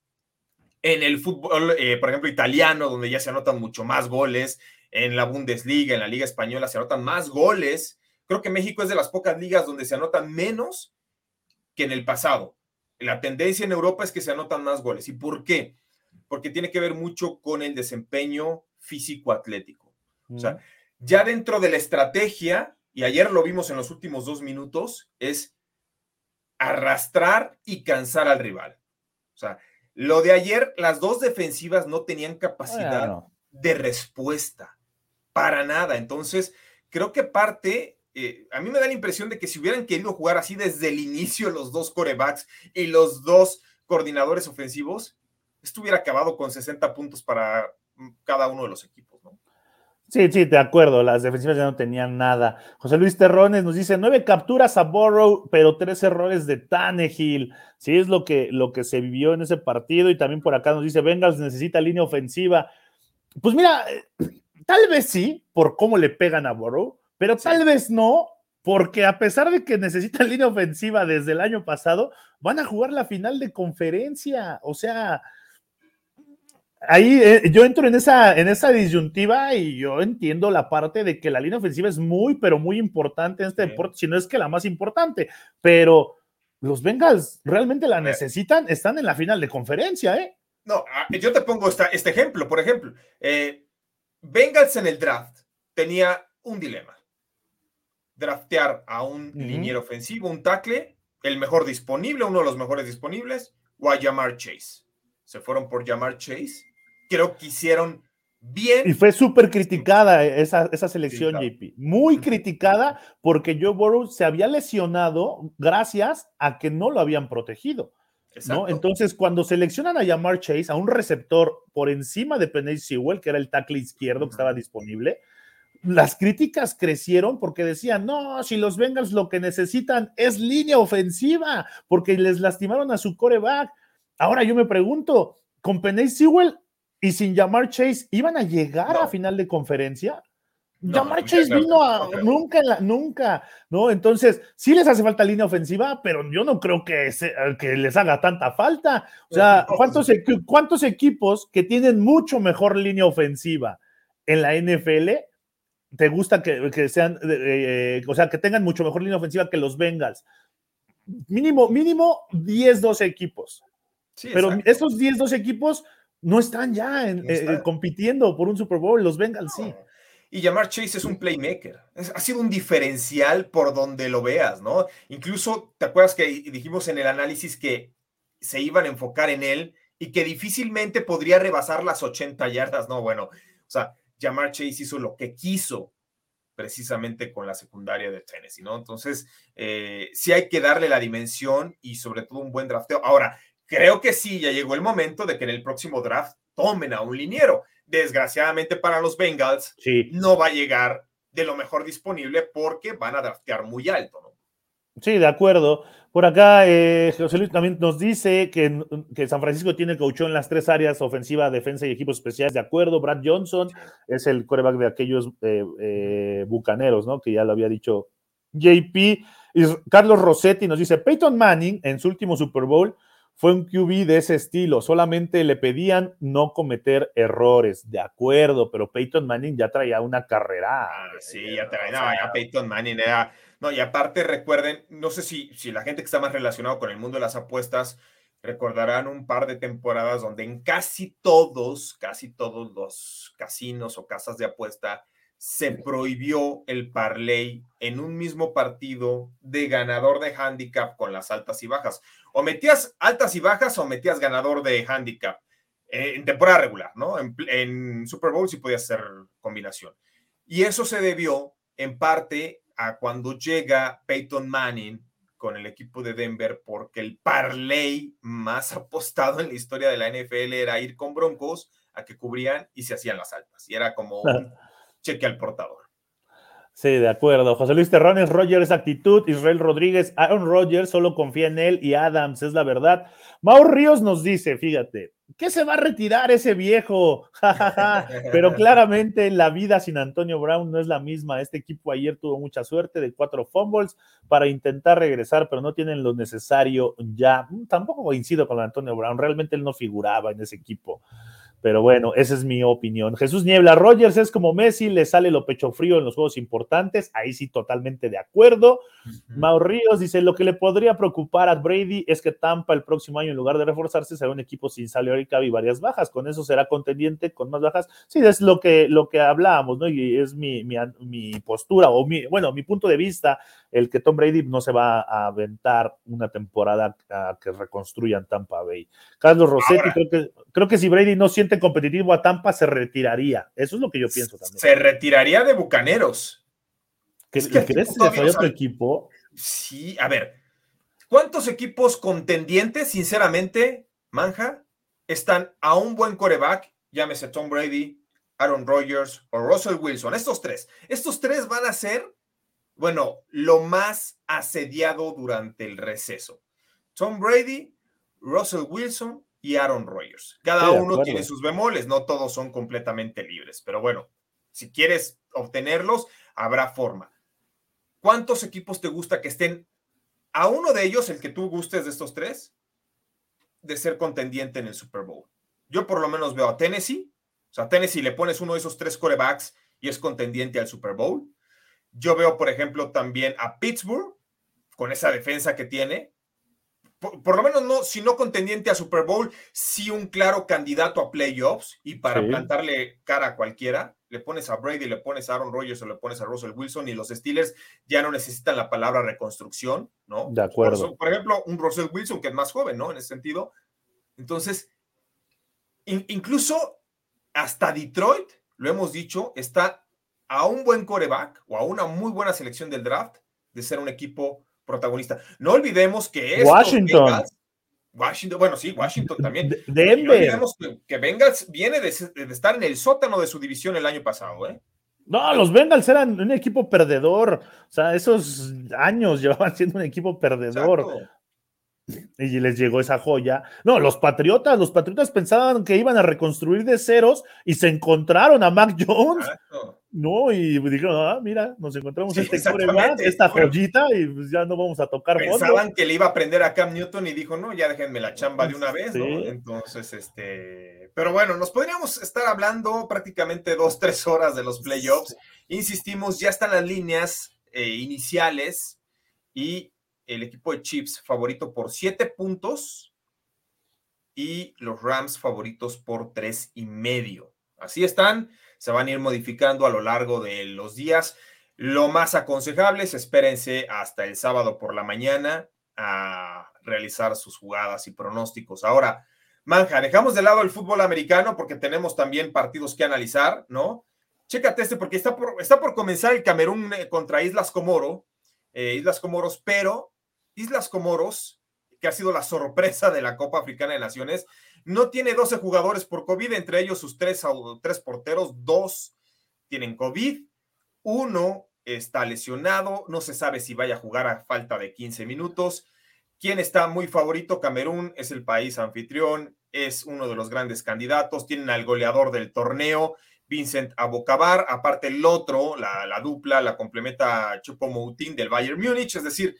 en el fútbol, eh, por ejemplo, italiano, donde ya se anotan mucho más goles, en la Bundesliga, en la Liga Española, se anotan más goles. Creo que México es de las pocas ligas donde se anotan menos que en el pasado. La tendencia en Europa es que se anotan más goles. ¿Y por qué? Porque tiene que ver mucho con el desempeño físico-atlético. O sea, ya dentro de la estrategia, y ayer lo vimos en los últimos dos minutos, es arrastrar y cansar al rival. O sea, lo de ayer, las dos defensivas no tenían capacidad de respuesta, para nada. Entonces, creo que parte, eh, a mí me da la impresión de que si hubieran querido jugar así desde el inicio los dos corebacks y los dos coordinadores ofensivos, esto hubiera acabado con 60 puntos para mm, cada uno de los equipos, ¿no? Sí, sí, de acuerdo. Las defensivas ya no tenían nada. José Luis Terrones nos dice nueve capturas a Borrow, pero tres errores de Tannehill. Sí, es lo que, lo que se vivió en ese partido. Y también por acá nos dice Bengals necesita línea ofensiva. Pues mira, eh, tal vez sí, por cómo le pegan a Borrow, pero tal vez no, porque a pesar de que necesitan línea ofensiva desde el año pasado, van a jugar la final de conferencia. O sea, ahí eh, yo entro en esa, en esa disyuntiva y yo entiendo la parte de que la línea ofensiva es muy, pero muy importante en este deporte, si no es que la más importante, pero los Bengals realmente la necesitan, están en la final de conferencia, ¿eh? No, ah, yo te pongo este ejemplo, por ejemplo, eh, Bengals en el draft tenía un dilema, draftear a un liniero ofensivo, un tackle, el mejor disponible, uno de los mejores disponibles, o a Jamar Chase. Se fueron por Jamar Chase creo que hicieron bien. Y fue súper criticada esa, esa selección, JP. Muy criticada porque Joe Burrow se había lesionado gracias a que no lo habían protegido. ¿no? Entonces, cuando seleccionan a Yamar Chase, a un receptor por encima de Penny Sewell, que era el tackle izquierdo que estaba disponible, las críticas crecieron porque decían, no, si los Bengals lo que necesitan es línea ofensiva, porque les lastimaron a su coreback. Ahora yo me pregunto, con Penny Sewell y sin llamar Chase, ¿iban a llegar a final de conferencia? Llamar Chase vino a nunca, nunca, ¿no? Entonces, sí les hace falta línea ofensiva, pero yo no creo que, que les haga tanta falta. O sea, ¿cuántos, ¿cuántos equipos que tienen mucho mejor línea ofensiva en la NFL te gusta que, sean, eh, o sea, que tengan mucho mejor línea ofensiva que los Bengals? Mínimo, mínimo 10, 12 equipos. pero esos 10, 12 equipos no están ya eh, compitiendo por un Super Bowl, los Bengals sí. Y llamar Chase es un playmaker. ha sido un diferencial por donde lo veas, ¿no? Incluso, ¿te acuerdas que dijimos en el análisis que se iban a enfocar en él y que difícilmente podría rebasar las 80 yardas? No, bueno, o sea, Jamar Chase hizo lo que quiso precisamente con la secundaria de Tennessee, ¿no? Entonces, eh, sí hay que darle la dimensión y sobre todo un buen drafteo. Ahora, creo que sí, ya llegó el momento de que en el próximo draft tomen a un liniero. Desgraciadamente para los Bengals, no va a llegar de lo mejor disponible porque van a draftear muy alto, ¿no? Sí, de acuerdo. Por acá, eh, José Luis también nos dice que, que, San Francisco tiene coach en las tres áreas, ofensiva, defensa y equipos especiales. De acuerdo, Brad Johnson es el coreback de aquellos eh, eh, bucaneros, ¿no? Que ya lo había dicho JP. Y Carlos Rossetti nos dice, Peyton Manning en su último Super Bowl fue un QB de ese estilo, solamente le pedían no cometer errores, de acuerdo, pero Peyton Manning ya traía una carrera. Ah, sí, ya traía, no, ya Peyton Manning era, no, y aparte recuerden, no sé si, si la gente que está más relacionado con el mundo de las apuestas recordarán un par de temporadas donde en casi todos, casi todos los casinos o casas de apuesta se prohibió el parlay en un mismo partido de ganador de handicap con las altas y bajas. O metías altas y bajas o metías ganador de handicap eh, en temporada regular, ¿no? En, Super Bowl sí podía ser combinación. Y eso se debió en parte a cuando llega Peyton Manning con el equipo de Denver porque el parlay más apostado en la historia de la NFL era ir con Broncos a que cubrían y se hacían las altas. Y era como cheque al portador. Sí, de acuerdo. José Luis Terrones, Rogers actitud, Israel Rodríguez, Aaron Rodgers solo confía en él y Adams, es la verdad. Mau Ríos nos dice, fíjate, ¿qué se va a retirar ese viejo? Pero claramente la vida sin Antonio Brown no es la misma. Este equipo ayer tuvo mucha suerte de cuatro fumbles para intentar regresar, pero no tienen lo necesario ya. Tampoco coincido con Antonio Brown, realmente él no figuraba en ese equipo. Pero bueno, esa es mi opinión. Jesús Niebla, Rogers es como Messi, le sale lo pecho frío en los juegos importantes. Ahí sí, totalmente de acuerdo. Mau Ríos dice: Lo que le podría preocupar a Brady es que Tampa el próximo año, en lugar de reforzarse, será un equipo sin salary y varias bajas. Con eso será contendiente con más bajas. Sí, es lo que, lo que hablábamos, ¿no? Y es mi, mi, postura, o mi, bueno, mi punto de vista, el que Tom Brady no se va a aventar una temporada a que reconstruyan Tampa Bay. Carlos Rossetti, creo que, creo que si Brady no siente competitivo a Tampa, se retiraría. Eso es lo que yo pienso también. Se retiraría de Bucaneros. ¿Qué, es que ¿Crees que se otro equipo? Sí, a ver. ¿Cuántos equipos contendientes, sinceramente, Manja, están a un buen coreback? Llámese Tom Brady, Aaron Rodgers o Russell Wilson. Estos tres. Estos tres van a ser, bueno, lo más asediado durante el receso. Tom Brady, Russell Wilson y Aaron Rodgers. Cada uno tiene sus bemoles, no todos son completamente libres, pero bueno, si quieres obtenerlos, habrá forma. ¿Cuántos equipos te gusta que estén a uno de ellos, el que tú gustes de estos tres, de ser contendiente en el Super Bowl? Yo por lo menos veo a Tennessee, o sea, a Tennessee le pones uno de esos tres corebacks y es contendiente al Super Bowl. Yo veo, por ejemplo, también a Pittsburgh, con esa defensa que tiene, por, lo menos no, si no contendiente a Super Bowl, sí un claro candidato a playoffs y para plantarle cara a cualquiera, le pones a Brady, le pones a Aaron Rodgers o le pones a Russell Wilson y los Steelers ya no necesitan la palabra reconstrucción, ¿no? De acuerdo. Por, ejemplo, un Russell Wilson que es más joven, ¿no? En ese sentido. Entonces, incluso hasta Detroit, lo hemos dicho, está a un buen coreback o a una muy buena selección del draft de ser un equipo protagonista. No olvidemos que es Washington. Washington, bueno, sí, Washington también. Denver. No olvidemos que, que Bengals viene de, estar en el sótano de su división el año pasado, ¿eh? No, los Bengals eran un equipo perdedor. O sea, esos años llevaban siendo un equipo perdedor. Y les llegó esa joya. No, los Patriotas, los Patriotas pensaban que iban a reconstruir de ceros y se encontraron a Mac Jones. No, y dijeron, ah, mira, nos encontramos este esta joyita y pues ya no vamos a tocar Pensaban que le iba a aprender a Cam Newton y dijo, no, ya déjenme la chamba de una vez, ¿no? Entonces, este, pero bueno, nos podríamos estar hablando prácticamente dos, tres horas de los playoffs. Insistimos, ya están las líneas eh, iniciales y el equipo de Chips favorito por siete puntos y los Rams favoritos por tres y medio. Así están se van a ir modificando a lo largo de los días. Lo más aconsejable es espérense hasta el sábado por la mañana a realizar sus jugadas y pronósticos. Ahora, Manja, dejamos de lado el fútbol americano porque tenemos también partidos que analizar, ¿no? Chécate este porque está por, comenzar el Camerún eh, contra Islas Comoro, eh, Islas Comoros, pero Islas Comoros, que ha sido la sorpresa de la Copa Africana de Naciones, no tiene 12 jugadores por COVID, entre ellos sus tres, tres porteros, dos tienen COVID, uno está lesionado, no se sabe si vaya a jugar a falta de 15 minutos. ¿Quién está muy favorito? Camerún es el país anfitrión, es uno de los grandes candidatos, tienen al goleador del torneo, Vincent Abocabar, aparte el otro, la, la dupla, la complementa Chupo Moutin del Bayern Múnich, es decir,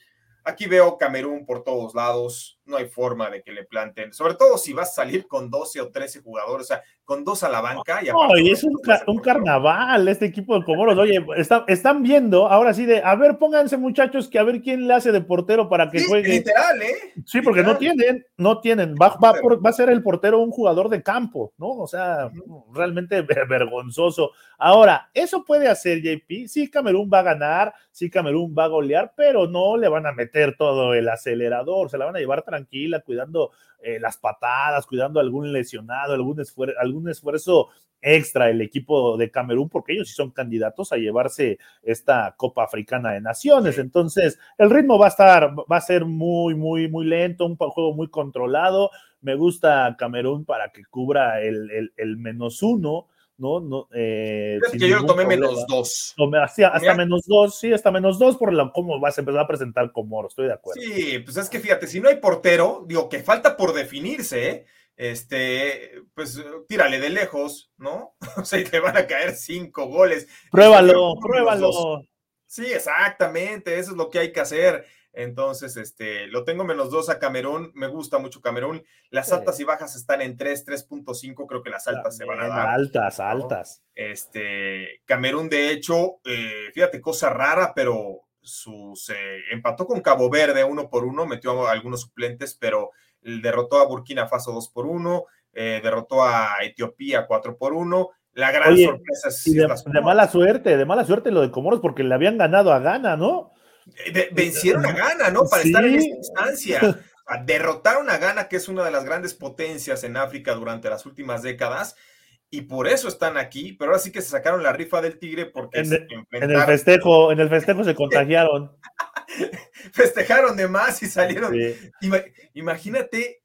Aquí veo Camerún por todos lados, no hay forma de que le planten, sobre todo si vas a salir con 12 o 13 jugadores, o sea, con dos a la banca. Y, es un, carnaval este equipo de Comoros. Oye, están viendo, ahora sí, de, a ver, pónganse muchachos, que a ver quién le hace de portero para que juegue. Literal, ¿eh? Sí, porque no tienen, no tienen, va, va, va, a ser el portero un jugador de campo, ¿no? O sea, realmente vergonzoso. Ahora, ¿eso puede hacer JP? Sí, Camerún va a ganar, sí, Camerún va a golear, pero no le van a meter todo el acelerador, se la van a llevar tranquila, cuidando eh, las patadas, cuidando algún lesionado, algún, algún esfuerzo extra el equipo de Camerún, porque ellos sí son candidatos a llevarse esta Copa Africana de Naciones. Entonces, el ritmo va a estar, va a ser muy, muy, muy lento, un juego muy controlado. Me gusta Camerún para que cubra el, el menos uno ¿no? no eh, que yo tomé menos dos. hasta, menos dos, sí, hasta menos dos por la, cómo vas a empezar a presentar como estoy de acuerdo. Sí, pues es que fíjate, si no hay portero, digo que falta por definirse, ¿eh? este, pues tírale de lejos, ¿no? o sea, te van a caer cinco goles. Pruébalo, pruébalo. Sí, exactamente, eso es lo que hay que hacer. Entonces, este, lo tengo menos dos a Camerún. Me gusta mucho Camerún. Las altas y bajas están en 3, 3.5. Creo que las altas se van a dar. Altas, altas. Este, Camerún, de hecho, eh, fíjate, cosa rara, pero sus, empató con Cabo Verde uno por uno, metió a algunos suplentes, pero derrotó a Burkina Faso 2 por 1, eh, derrotó a Etiopía 4 por 1. La gran sorpresa es. de, mala suerte, de mala suerte lo de Comoros, porque le habían ganado a Ghana, ¿no? Vencieron a Ghana, ¿no? Para estar en esta instancia. Derrotaron a Ghana, que es una de las grandes potencias en África durante las últimas décadas, y por eso están aquí, pero ahora sí que se sacaron la rifa del tigre porque en, el festejo, en el festejo se contagiaron. Festejaron de más y salieron. Imagínate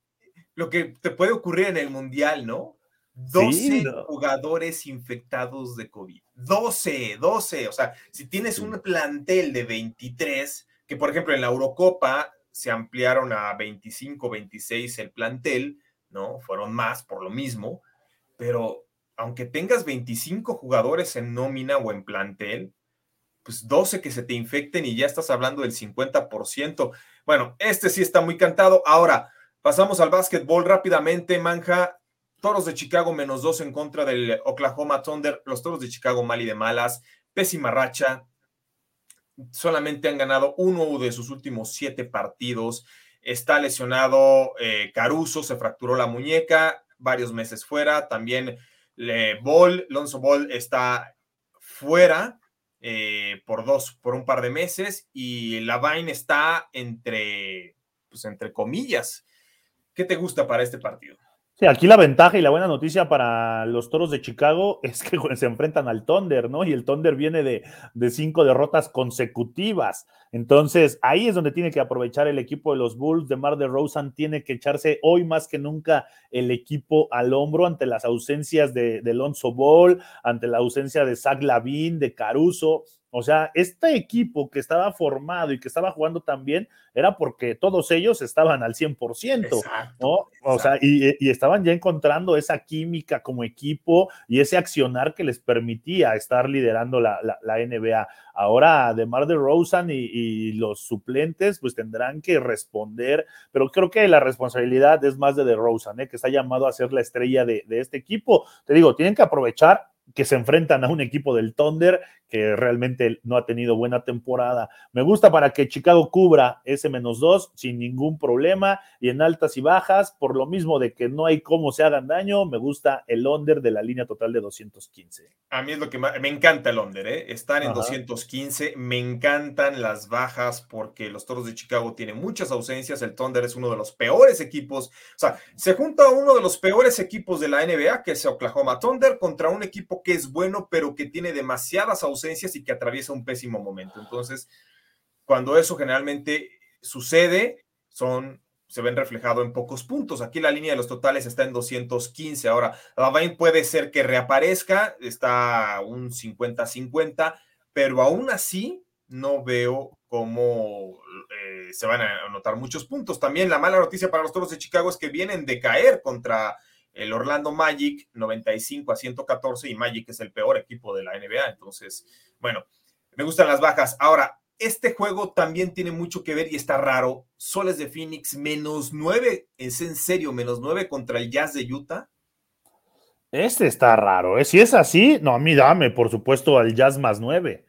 lo que te puede ocurrir en el mundial, ¿no? 12 jugadores infectados de COVID. 12, 12. O sea, si tienes un plantel de 23, que por ejemplo en la Eurocopa se ampliaron a 25, 26 el plantel, ¿no? Fueron más por lo mismo, pero aunque tengas 25 jugadores en nómina o en plantel, pues 12 que se te infecten y ya estás hablando del 50%. Bueno, este sí está muy cantado. Ahora, pasamos al básquetbol rápidamente, Manja. Toros de Chicago menos dos en contra del Oklahoma Thunder. Los Toros de Chicago mal y de malas. Pésima racha. Solamente han ganado uno de sus últimos siete partidos. Está lesionado eh, Caruso, se fracturó la muñeca, varios meses fuera. También le, Ball, Lonzo Ball está fuera eh, por dos, por un par de meses y Lavine está entre, pues entre comillas. ¿Qué te gusta para este partido? Sí, aquí la ventaja y la buena noticia para los toros de Chicago es que se enfrentan al Thunder, ¿no? Y el Thunder viene de, de, cinco derrotas consecutivas. Entonces, ahí es donde tiene que aprovechar el equipo de los Bulls. De Mar de Rosen tiene que echarse hoy más que nunca el equipo al hombro ante las ausencias de, de Alonso Ball, ante la ausencia de Zach Lavin, de Caruso. O sea, este equipo que estaba formado y que estaba jugando tan bien era porque todos ellos estaban al 100%, ¿no? O sea, y, estaban ya encontrando esa química como equipo y ese accionar que les permitía estar liderando la, NBA. Ahora, además de Rosen y, los suplentes, pues tendrán que responder, pero creo que la responsabilidad es más de de Rosen, ¿eh? que está llamado a ser la estrella de, de este equipo. Te digo, tienen que aprovechar que se enfrentan a un equipo del Thunder que realmente no ha tenido buena temporada. Me gusta para que Chicago cubra ese menos dos sin ningún problema y en altas y bajas, por lo mismo de que no hay cómo se hagan daño, me gusta el under de la línea total de 215. A mí es lo que más, me encanta el under, ¿eh? estar en 215, me encantan las bajas porque los Toros de Chicago tienen muchas ausencias, el Thunder es uno de los peores equipos, o sea, se junta uno de los peores equipos de la NBA, que es Oklahoma Thunder, contra un equipo que es bueno, pero que tiene demasiadas ausencias y que atraviesa un pésimo momento. Entonces, cuando eso generalmente sucede, son se ven reflejado en pocos puntos. Aquí la línea de los totales está en 215. Ahora, Lavine puede ser que reaparezca, está un 50-50, pero aún así no veo cómo eh, se van a anotar muchos puntos. También la mala noticia para los toros de Chicago es que vienen de caer contra el Orlando Magic 95 a 114 y Magic es el peor equipo de la NBA. Entonces, bueno, me gustan las bajas. Ahora, este juego también tiene mucho que ver y está raro. Soles de Phoenix menos 9, es en serio, menos 9 contra el Jazz de Utah. Este está raro, ¿eh? Si es así, no, a mí dame, por supuesto, al Jazz más 9.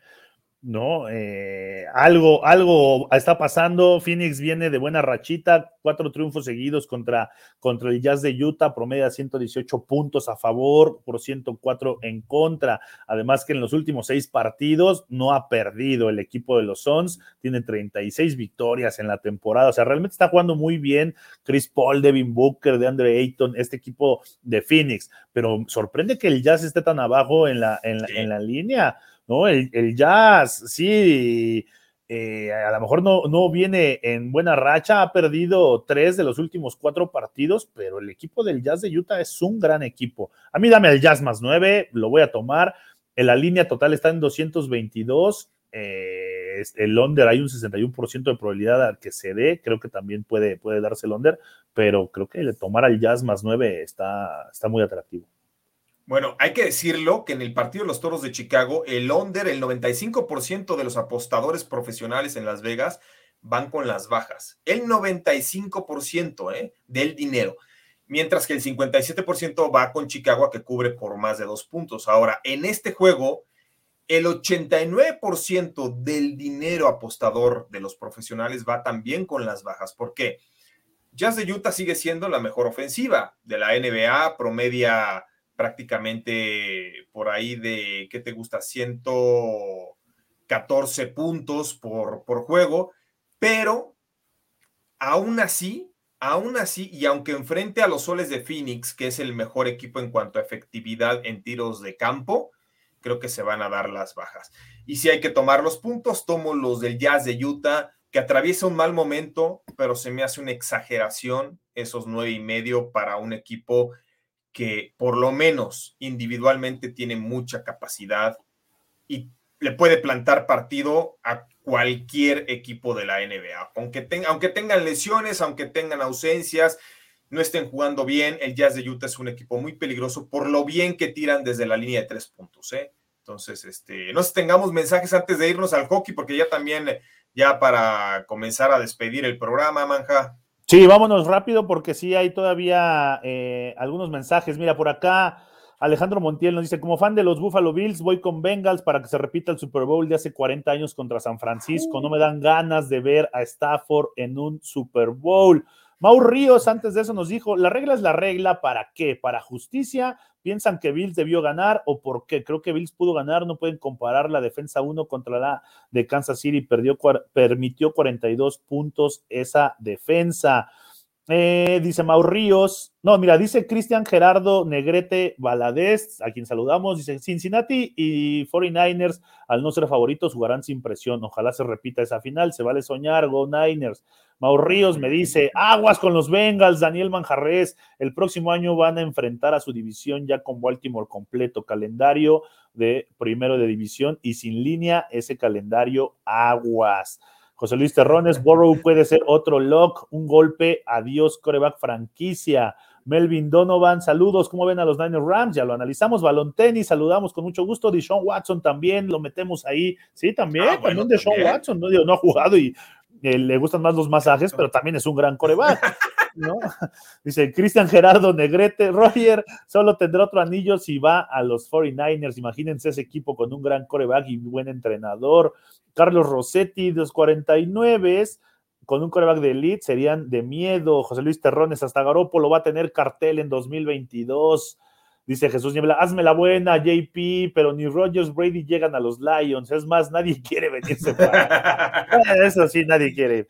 ¿No? Eh, algo, algo está pasando. Phoenix viene de buena rachita, cuatro triunfos seguidos contra, contra el Jazz de Utah, promedia 118 puntos a favor, por 104 en contra. Además que en los últimos seis partidos no ha perdido el equipo de los Suns, tiene 36 victorias en la temporada, o sea, realmente está jugando muy bien Chris Paul, Devin Booker, de Andre Ayton, este equipo de Phoenix, pero sorprende que el Jazz esté tan abajo en la, en en la línea. ¿No? El, Jazz, sí, eh, a lo mejor no, no viene en buena racha, ha perdido tres de los últimos cuatro partidos, pero el equipo del Jazz de Utah es un gran equipo. A mí dame el Jazz más nueve, lo voy a tomar. En la línea total está en 222. Eh, el under hay un 61% de probabilidad a que se dé, creo que también puede, puede darse el under, pero creo que tomar al Jazz más 9 está, está muy atractivo. Bueno, hay que decirlo que en el partido de los Toros de Chicago, el under, el 95% de los apostadores profesionales en Las Vegas van con las bajas. El 95% ¿eh? del dinero. Mientras que el 57% va con Chicago que cubre por más de dos puntos. Ahora, en este juego, el 89% del dinero apostador de los profesionales va también con las bajas. ¿Por qué? Jazz de Utah sigue siendo la mejor ofensiva de la NBA, promedia prácticamente por ahí de, ¿qué te gusta? 114 puntos por, por juego, pero aún así, aún así, y aunque enfrente a los soles de Phoenix, que es el mejor equipo en cuanto a efectividad en tiros de campo, creo que se van a dar las bajas. Y si hay que tomar los puntos, tomo los del Jazz de Utah, que atraviesa un mal momento, pero se me hace una exageración esos nueve y medio para un equipo que por lo menos individualmente tiene mucha capacidad y le puede plantar partido a cualquier equipo de la NBA. Aunque, aunque tengan lesiones, aunque tengan ausencias, no estén jugando bien, el Jazz de Utah es un equipo muy peligroso por lo bien que tiran desde la línea de tres puntos. ¿eh? Entonces, este, no tengamos mensajes antes de irnos al hockey, porque ya también, ya para comenzar a despedir el programa, Manja. Sí, vámonos rápido porque sí hay todavía eh, algunos mensajes. Mira, por acá Alejandro Montiel nos dice, como fan de los Buffalo Bills, voy con Bengals para que se repita el Super Bowl de hace 40 años contra San Francisco. No me dan ganas de ver a Stafford en un Super Bowl. Mau Ríos antes de eso nos dijo, la regla es la regla, ¿para qué? ¿Para justicia? ¿Piensan que Bills debió ganar o por qué? Creo que Bills pudo ganar, no pueden comparar la defensa 1 contra la de Kansas City, perdió, permitió 42 puntos esa defensa. Eh, dice Mau Ríos, no, mira, dice Cristian Gerardo Negrete Valadez, a quien saludamos, dice Cincinnati y 49ers, al no ser favoritos, jugarán sin presión. Ojalá se repita esa final, se vale soñar, Go Niners. Mau Ríos me dice, aguas con los Bengals, Daniel Manjarres, el próximo año van a enfrentar a su división ya con Baltimore completo, calendario de primero de división y sin línea ese calendario aguas. José Luis Terrones, Borrow puede ser otro lock, un golpe, adiós, coreback franquicia. Melvin Donovan, saludos, ¿cómo ven a los Niners Rams? Ya lo analizamos, balón tenis, saludamos con mucho gusto. Deshaun Watson también, lo metemos ahí. Sí, también, ah, también Deshaun Watson, no, no ha jugado y eh, le gustan más los masajes, pero también es un gran coreback. ¿no? Dice Cristian Gerardo Negrete, Roger solo tendrá otro anillo si va a los 49ers. Imagínense ese equipo con un gran coreback y buen entrenador. Carlos Rossetti, de los 49 con un coreback de elite serían de miedo. José Luis Terrones, hasta Garópolo va a tener cartel en 2022. Dice Jesús Niebla, hazme la buena, JP, pero ni Rogers Brady llegan a los Lions. Es más, nadie quiere venirse para. Eso sí, nadie quiere.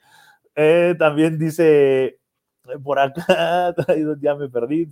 Eh, también dice por acá, ya me perdí,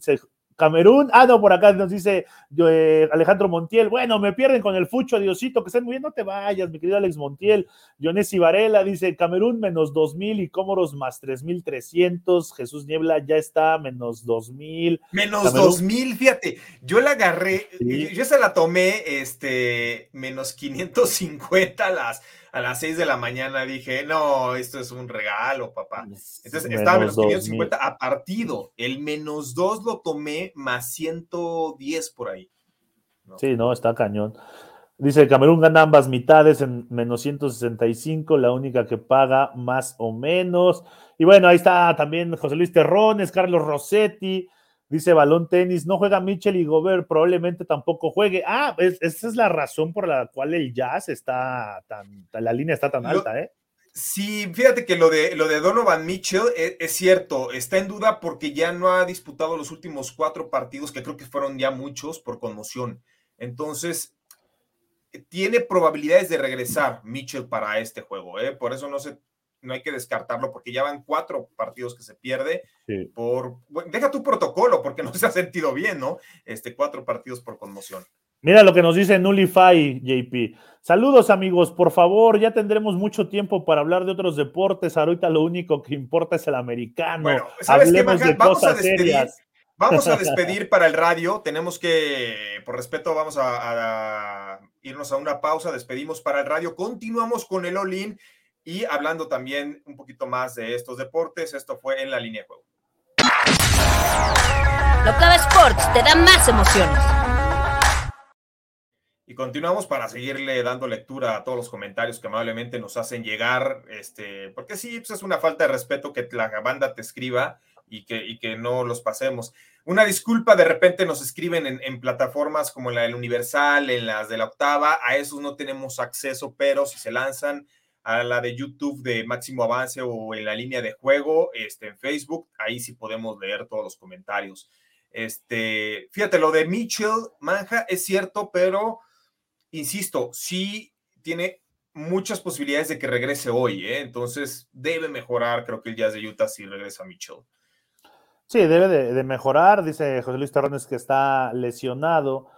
Camerún, ah, no, por acá nos dice eh, Alejandro Montiel, bueno, me pierden con el fucho, Diosito, que estén muy bien, no te vayas, mi querido Alex Montiel. Jonesy Varela dice, Camerún menos 2.000 y Cómoros más 3.300, Jesús Niebla ya está menos 2.000. Menos 2.000, fíjate, yo la agarré, yo se la tomé, este, menos 550 las a las 6 de la mañana dije, no, esto es un regalo, papá. Entonces estaba menos 550 a partido. El menos 2 lo tomé más 110 por ahí. Sí, no, está cañón. Dice, Camerún gana ambas mitades en menos 165, la única que paga más o menos. Y bueno, ahí está también José Luis Terrones, Carlos Rossetti, Dice Balón Tenis, no juega Mitchell y Gobert, probablemente tampoco juegue. Ah, esa es la razón por la cual el Jazz está tan, la línea está tan alta, ¿eh? Sí, fíjate que lo de, lo de Donovan Mitchell es, es, cierto, está en duda porque ya no ha disputado los últimos cuatro partidos, que creo que fueron ya muchos por conmoción. Entonces, tiene probabilidades de regresar Mitchell para este juego, ¿eh? por eso no se no hay que descartarlo porque ya van cuatro partidos que se pierde por, deja tu protocolo porque no se ha sentido bien, ¿no? Este, cuatro partidos por conmoción. Mira lo que nos dice Nullify, JP. Saludos amigos, por favor, ya tendremos mucho tiempo para hablar de otros deportes. Ahorita lo único que importa es el americano. Bueno, ¿sabes qué, Vamos a despedir. Vamos a despedir para el radio. Tenemos que, por respeto, vamos a, a, irnos a una pausa. Despedimos para el radio. Continuamos con el All-In y hablando también un poquito más de estos deportes, esto fue en la línea de juego. Locava Sports te da más emociones. Y continuamos para seguirle dando lectura a todos los comentarios que amablemente nos hacen llegar, este, porque sí, pues es una falta de respeto que la banda te escriba y que, y que no los pasemos. Una disculpa, de repente nos escriben en, en, plataformas como la del Universal, en las de la octava, a esos no tenemos acceso, pero si se lanzan a la de YouTube de Máximo Avance o en la línea de juego, este, en Facebook, ahí sí podemos leer todos los comentarios. Este, fíjate, lo de Mitchell Manja es cierto, pero insisto, sí tiene muchas posibilidades de que regrese hoy, ¿eh? entonces debe mejorar, creo que el Jazz de Utah si regresa Mitchell. Sí, debe de, mejorar, dice José Luis Terrones que está lesionado,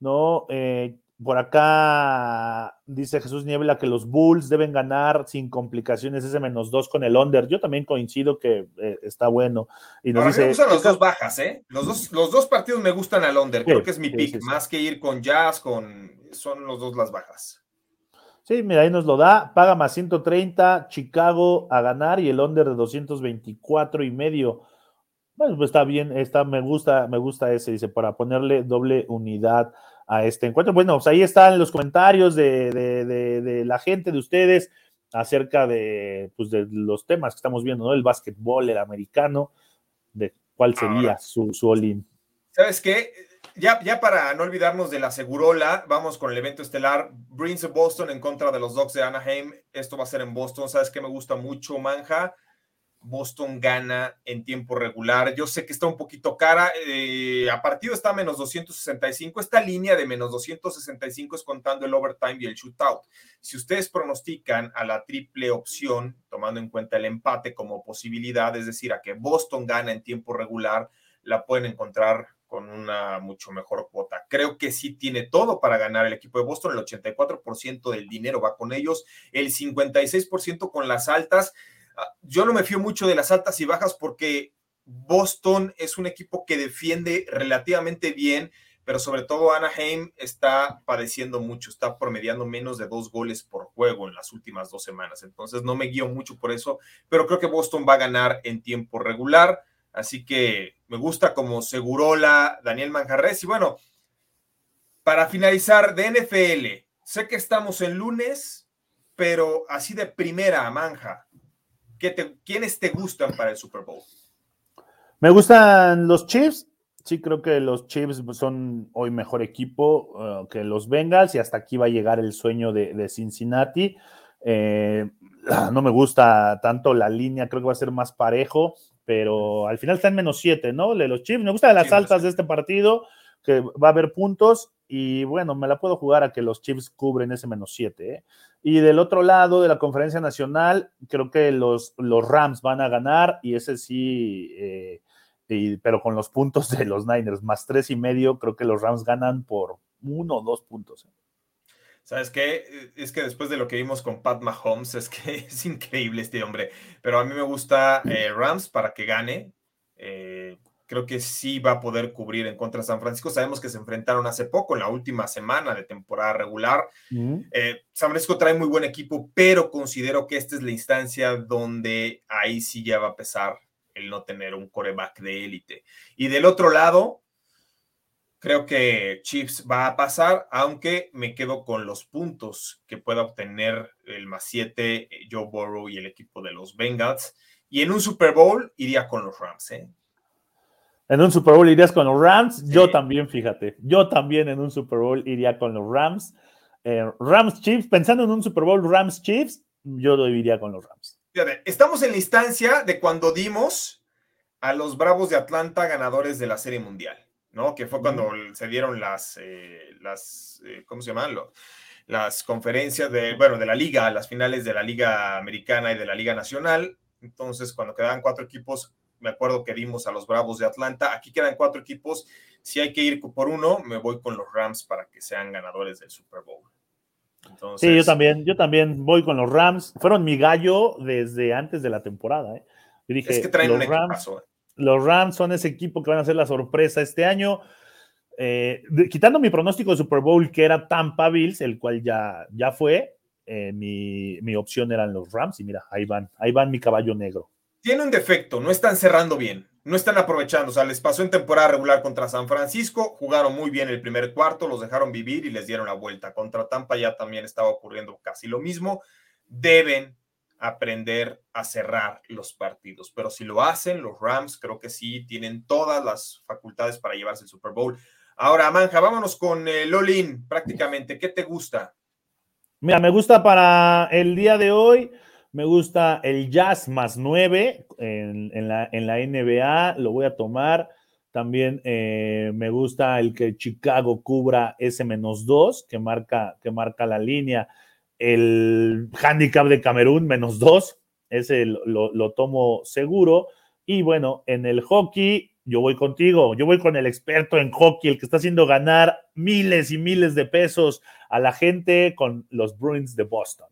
¿no? Eh, por acá dice Jesús Niebla que los Bulls deben ganar sin complicaciones ese menos dos con el under. Yo también coincido que eh, está bueno. Y nos dice, me gustan los dos bajas, ¿eh? Los dos, los dos partidos me gustan al under. Creo que es mi pick. Más que ir con Jazz, con son los dos las bajas. Sí, mira, ahí nos lo da. Paga más 130, Chicago a ganar y el under de 224 y medio. Bueno, pues está bien, está, me gusta, me gusta ese, dice, para ponerle doble unidad a este encuentro. Bueno, pues ahí están los comentarios de, la gente, de ustedes, acerca de, pues de los temas que estamos viendo, ¿no? El básquetbol, el americano, de cuál sería su, su all-in. ¿Sabes qué? Ya, ya para no olvidarnos de la Segurola, vamos con el evento estelar Bruins Boston en contra de los Dogs de Anaheim. Esto va a ser en Boston. ¿Sabes qué me gusta mucho, Manja? Boston gana en tiempo regular. Yo sé que está un poquito cara. Eh, a partido está menos 265. Esta línea de menos 265 es contando el overtime y el shootout. Si ustedes pronostican a la triple opción, tomando en cuenta el empate como posibilidad, es decir, a que Boston gana en tiempo regular, la pueden encontrar con una mucho mejor cuota. Creo que sí tiene todo para ganar el equipo de Boston. El 84% del dinero va con ellos, el 56% con las altas. Yo no me fío mucho de las altas y bajas porque Boston es un equipo que defiende relativamente bien, pero sobre todo Anaheim está padeciendo mucho, está promediando menos de dos goles por juego en las últimas dos semanas. Entonces no me guío mucho por eso, pero creo que Boston va a ganar en tiempo regular. Así que me gusta como Segurola, Daniel Manjarres. Y bueno, para finalizar, de NFL, sé que estamos en lunes, pero así de primera, Manja, te, ¿quiénes te gustan para el Super Bowl? Me gustan los Chiefs. Sí, creo que los Chiefs son hoy mejor equipo uh, que los Bengals y hasta aquí va a llegar el sueño de, Cincinnati. Eh, no me gusta tanto la línea, creo que va a ser más parejo pero al final está en menos 7, ¿no? De los Chiefs. Me gustan las altas de este partido, que va a haber puntos y bueno, me la puedo jugar a que los Chiefs cubren ese menos 7. ¿eh? Y del otro lado de la conferencia nacional, creo que los, los Rams van a ganar y ese sí, eh, pero con los puntos de los Niners, más tres y medio, creo que los Rams ganan por uno o dos puntos. ¿eh? ¿Sabes qué? Es que después de lo que vimos con Pat Mahomes, es que es increíble este hombre. Pero a mí me gusta eh, Rams para que gane. Creo que sí va a poder cubrir en contra de San Francisco. Sabemos que se enfrentaron hace poco, en la última semana de temporada regular. Eh, San Francisco trae muy buen equipo, pero considero que esta es la instancia donde ahí sí ya va a pesar el no tener un coreback de élite. Y del otro lado, Creo que Chiefs va a pasar, aunque me quedo con los puntos que pueda obtener el más 7, eh, Joe Burrow y el equipo de los Bengals. Y en un Super Bowl iría con los Rams. ¿eh? En un Super Bowl irías con los Rams. Yo también, fíjate. Yo también en un Super Bowl iría con los Rams. Eh, Rams Chiefs, pensando en un Super Bowl Rams Chiefs, yo lo iría con los Rams. Fíjate, estamos en la instancia de cuando dimos a los Bravos de Atlanta ganadores de la Serie Mundial. ¿no? Que fue cuando se dieron las, eh, las eh, ¿cómo se llaman? las conferencias de, bueno, de la liga, las finales de la liga americana y de la liga nacional. Entonces, cuando quedaban cuatro equipos, me acuerdo que dimos a los Bravos de Atlanta. Aquí quedan cuatro equipos. Si hay que ir por uno, me voy con los Rams para que sean ganadores del Super Bowl. sí, yo también, yo también voy con los Rams. Fueron mi gallo desde antes de la temporada. ¿eh? dije, es que traen un Rams, los Rams son ese equipo que van a ser la sorpresa este año. Eh, quitando mi pronóstico de Super Bowl, que era Tampa Bills, el cual ya, ya fue, eh, mi, opción eran los Rams. Y mira, ahí van, ahí van mi caballo negro. Tiene un defecto, no están cerrando bien. no están aprovechando. O sea, les pasó en temporada regular contra San Francisco, jugaron muy bien el primer cuarto, los dejaron vivir y les dieron la vuelta. Contra Tampa ya también estaba ocurriendo casi lo mismo. Deben aprender a cerrar los partidos, pero si lo hacen, los Rams creo que sí tienen todas las facultades para llevarse el Super Bowl. Ahora, Manja, vámonos con el Lolin prácticamente. ¿Qué te gusta? Mira, me gusta para el día de hoy me gusta el Jazz más 9 en, la, NBA, lo voy a tomar. También eh, me gusta el que Chicago cubra ese menos 2 que marca, que marca la línea. El handicap de Camerún menos 2, ese lo, lo tomo seguro. Y bueno, en el hockey, yo voy contigo, yo voy con el experto en hockey, el que está haciendo ganar miles y miles de pesos a la gente con los Bruins de Boston.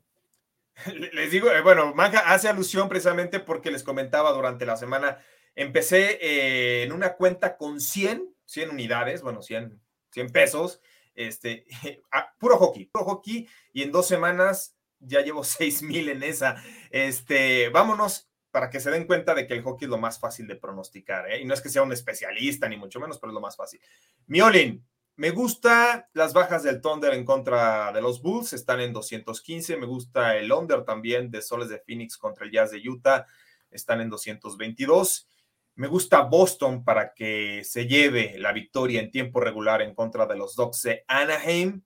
Les digo, eh, bueno, Manja hace alusión precisamente porque les comentaba durante la semana, empecé eh, en una cuenta con 100, 100 unidades, bueno, 100, 100 pesos, este, puro hockey, puro hockey, y en dos semanas ya llevo 6 mil en esa. Este, vámonos para que se den cuenta de que el hockey es lo más fácil de pronosticar, ¿eh? y no es que sea un especialista, ni mucho menos, pero es lo más fácil. Miolin, me gusta las bajas del Thunder en contra de los Bulls, están en 215. Me gusta el under también de Soles de Phoenix contra el Jazz de Utah, están en 222. Me gusta Boston para que se lleve la victoria en tiempo regular en contra de los Ducks de Anaheim.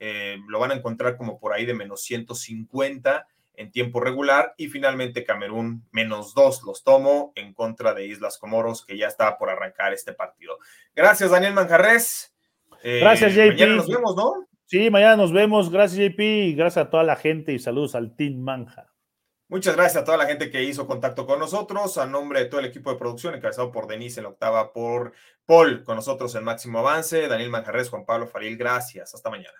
Eh, lo van a encontrar como por ahí de menos 150 en tiempo regular. Y finalmente Camerún menos 2 los tomo en contra de Islas Comoros, que ya está por arrancar este partido. Gracias, Daniel Manjarres. Eh, gracias, JP. Mañana nos vemos, ¿no? Sí, mañana nos vemos. Gracias, JP. Y gracias a toda la gente y saludos al Team Manja. Muchas gracias a toda la gente que hizo contacto con nosotros, a nombre de todo el equipo de producción, encabezado por Denise en la octava, por Paul, con nosotros en Máximo Avance, Daniel Manjarres, Juan Pablo Faril, gracias. Hasta mañana.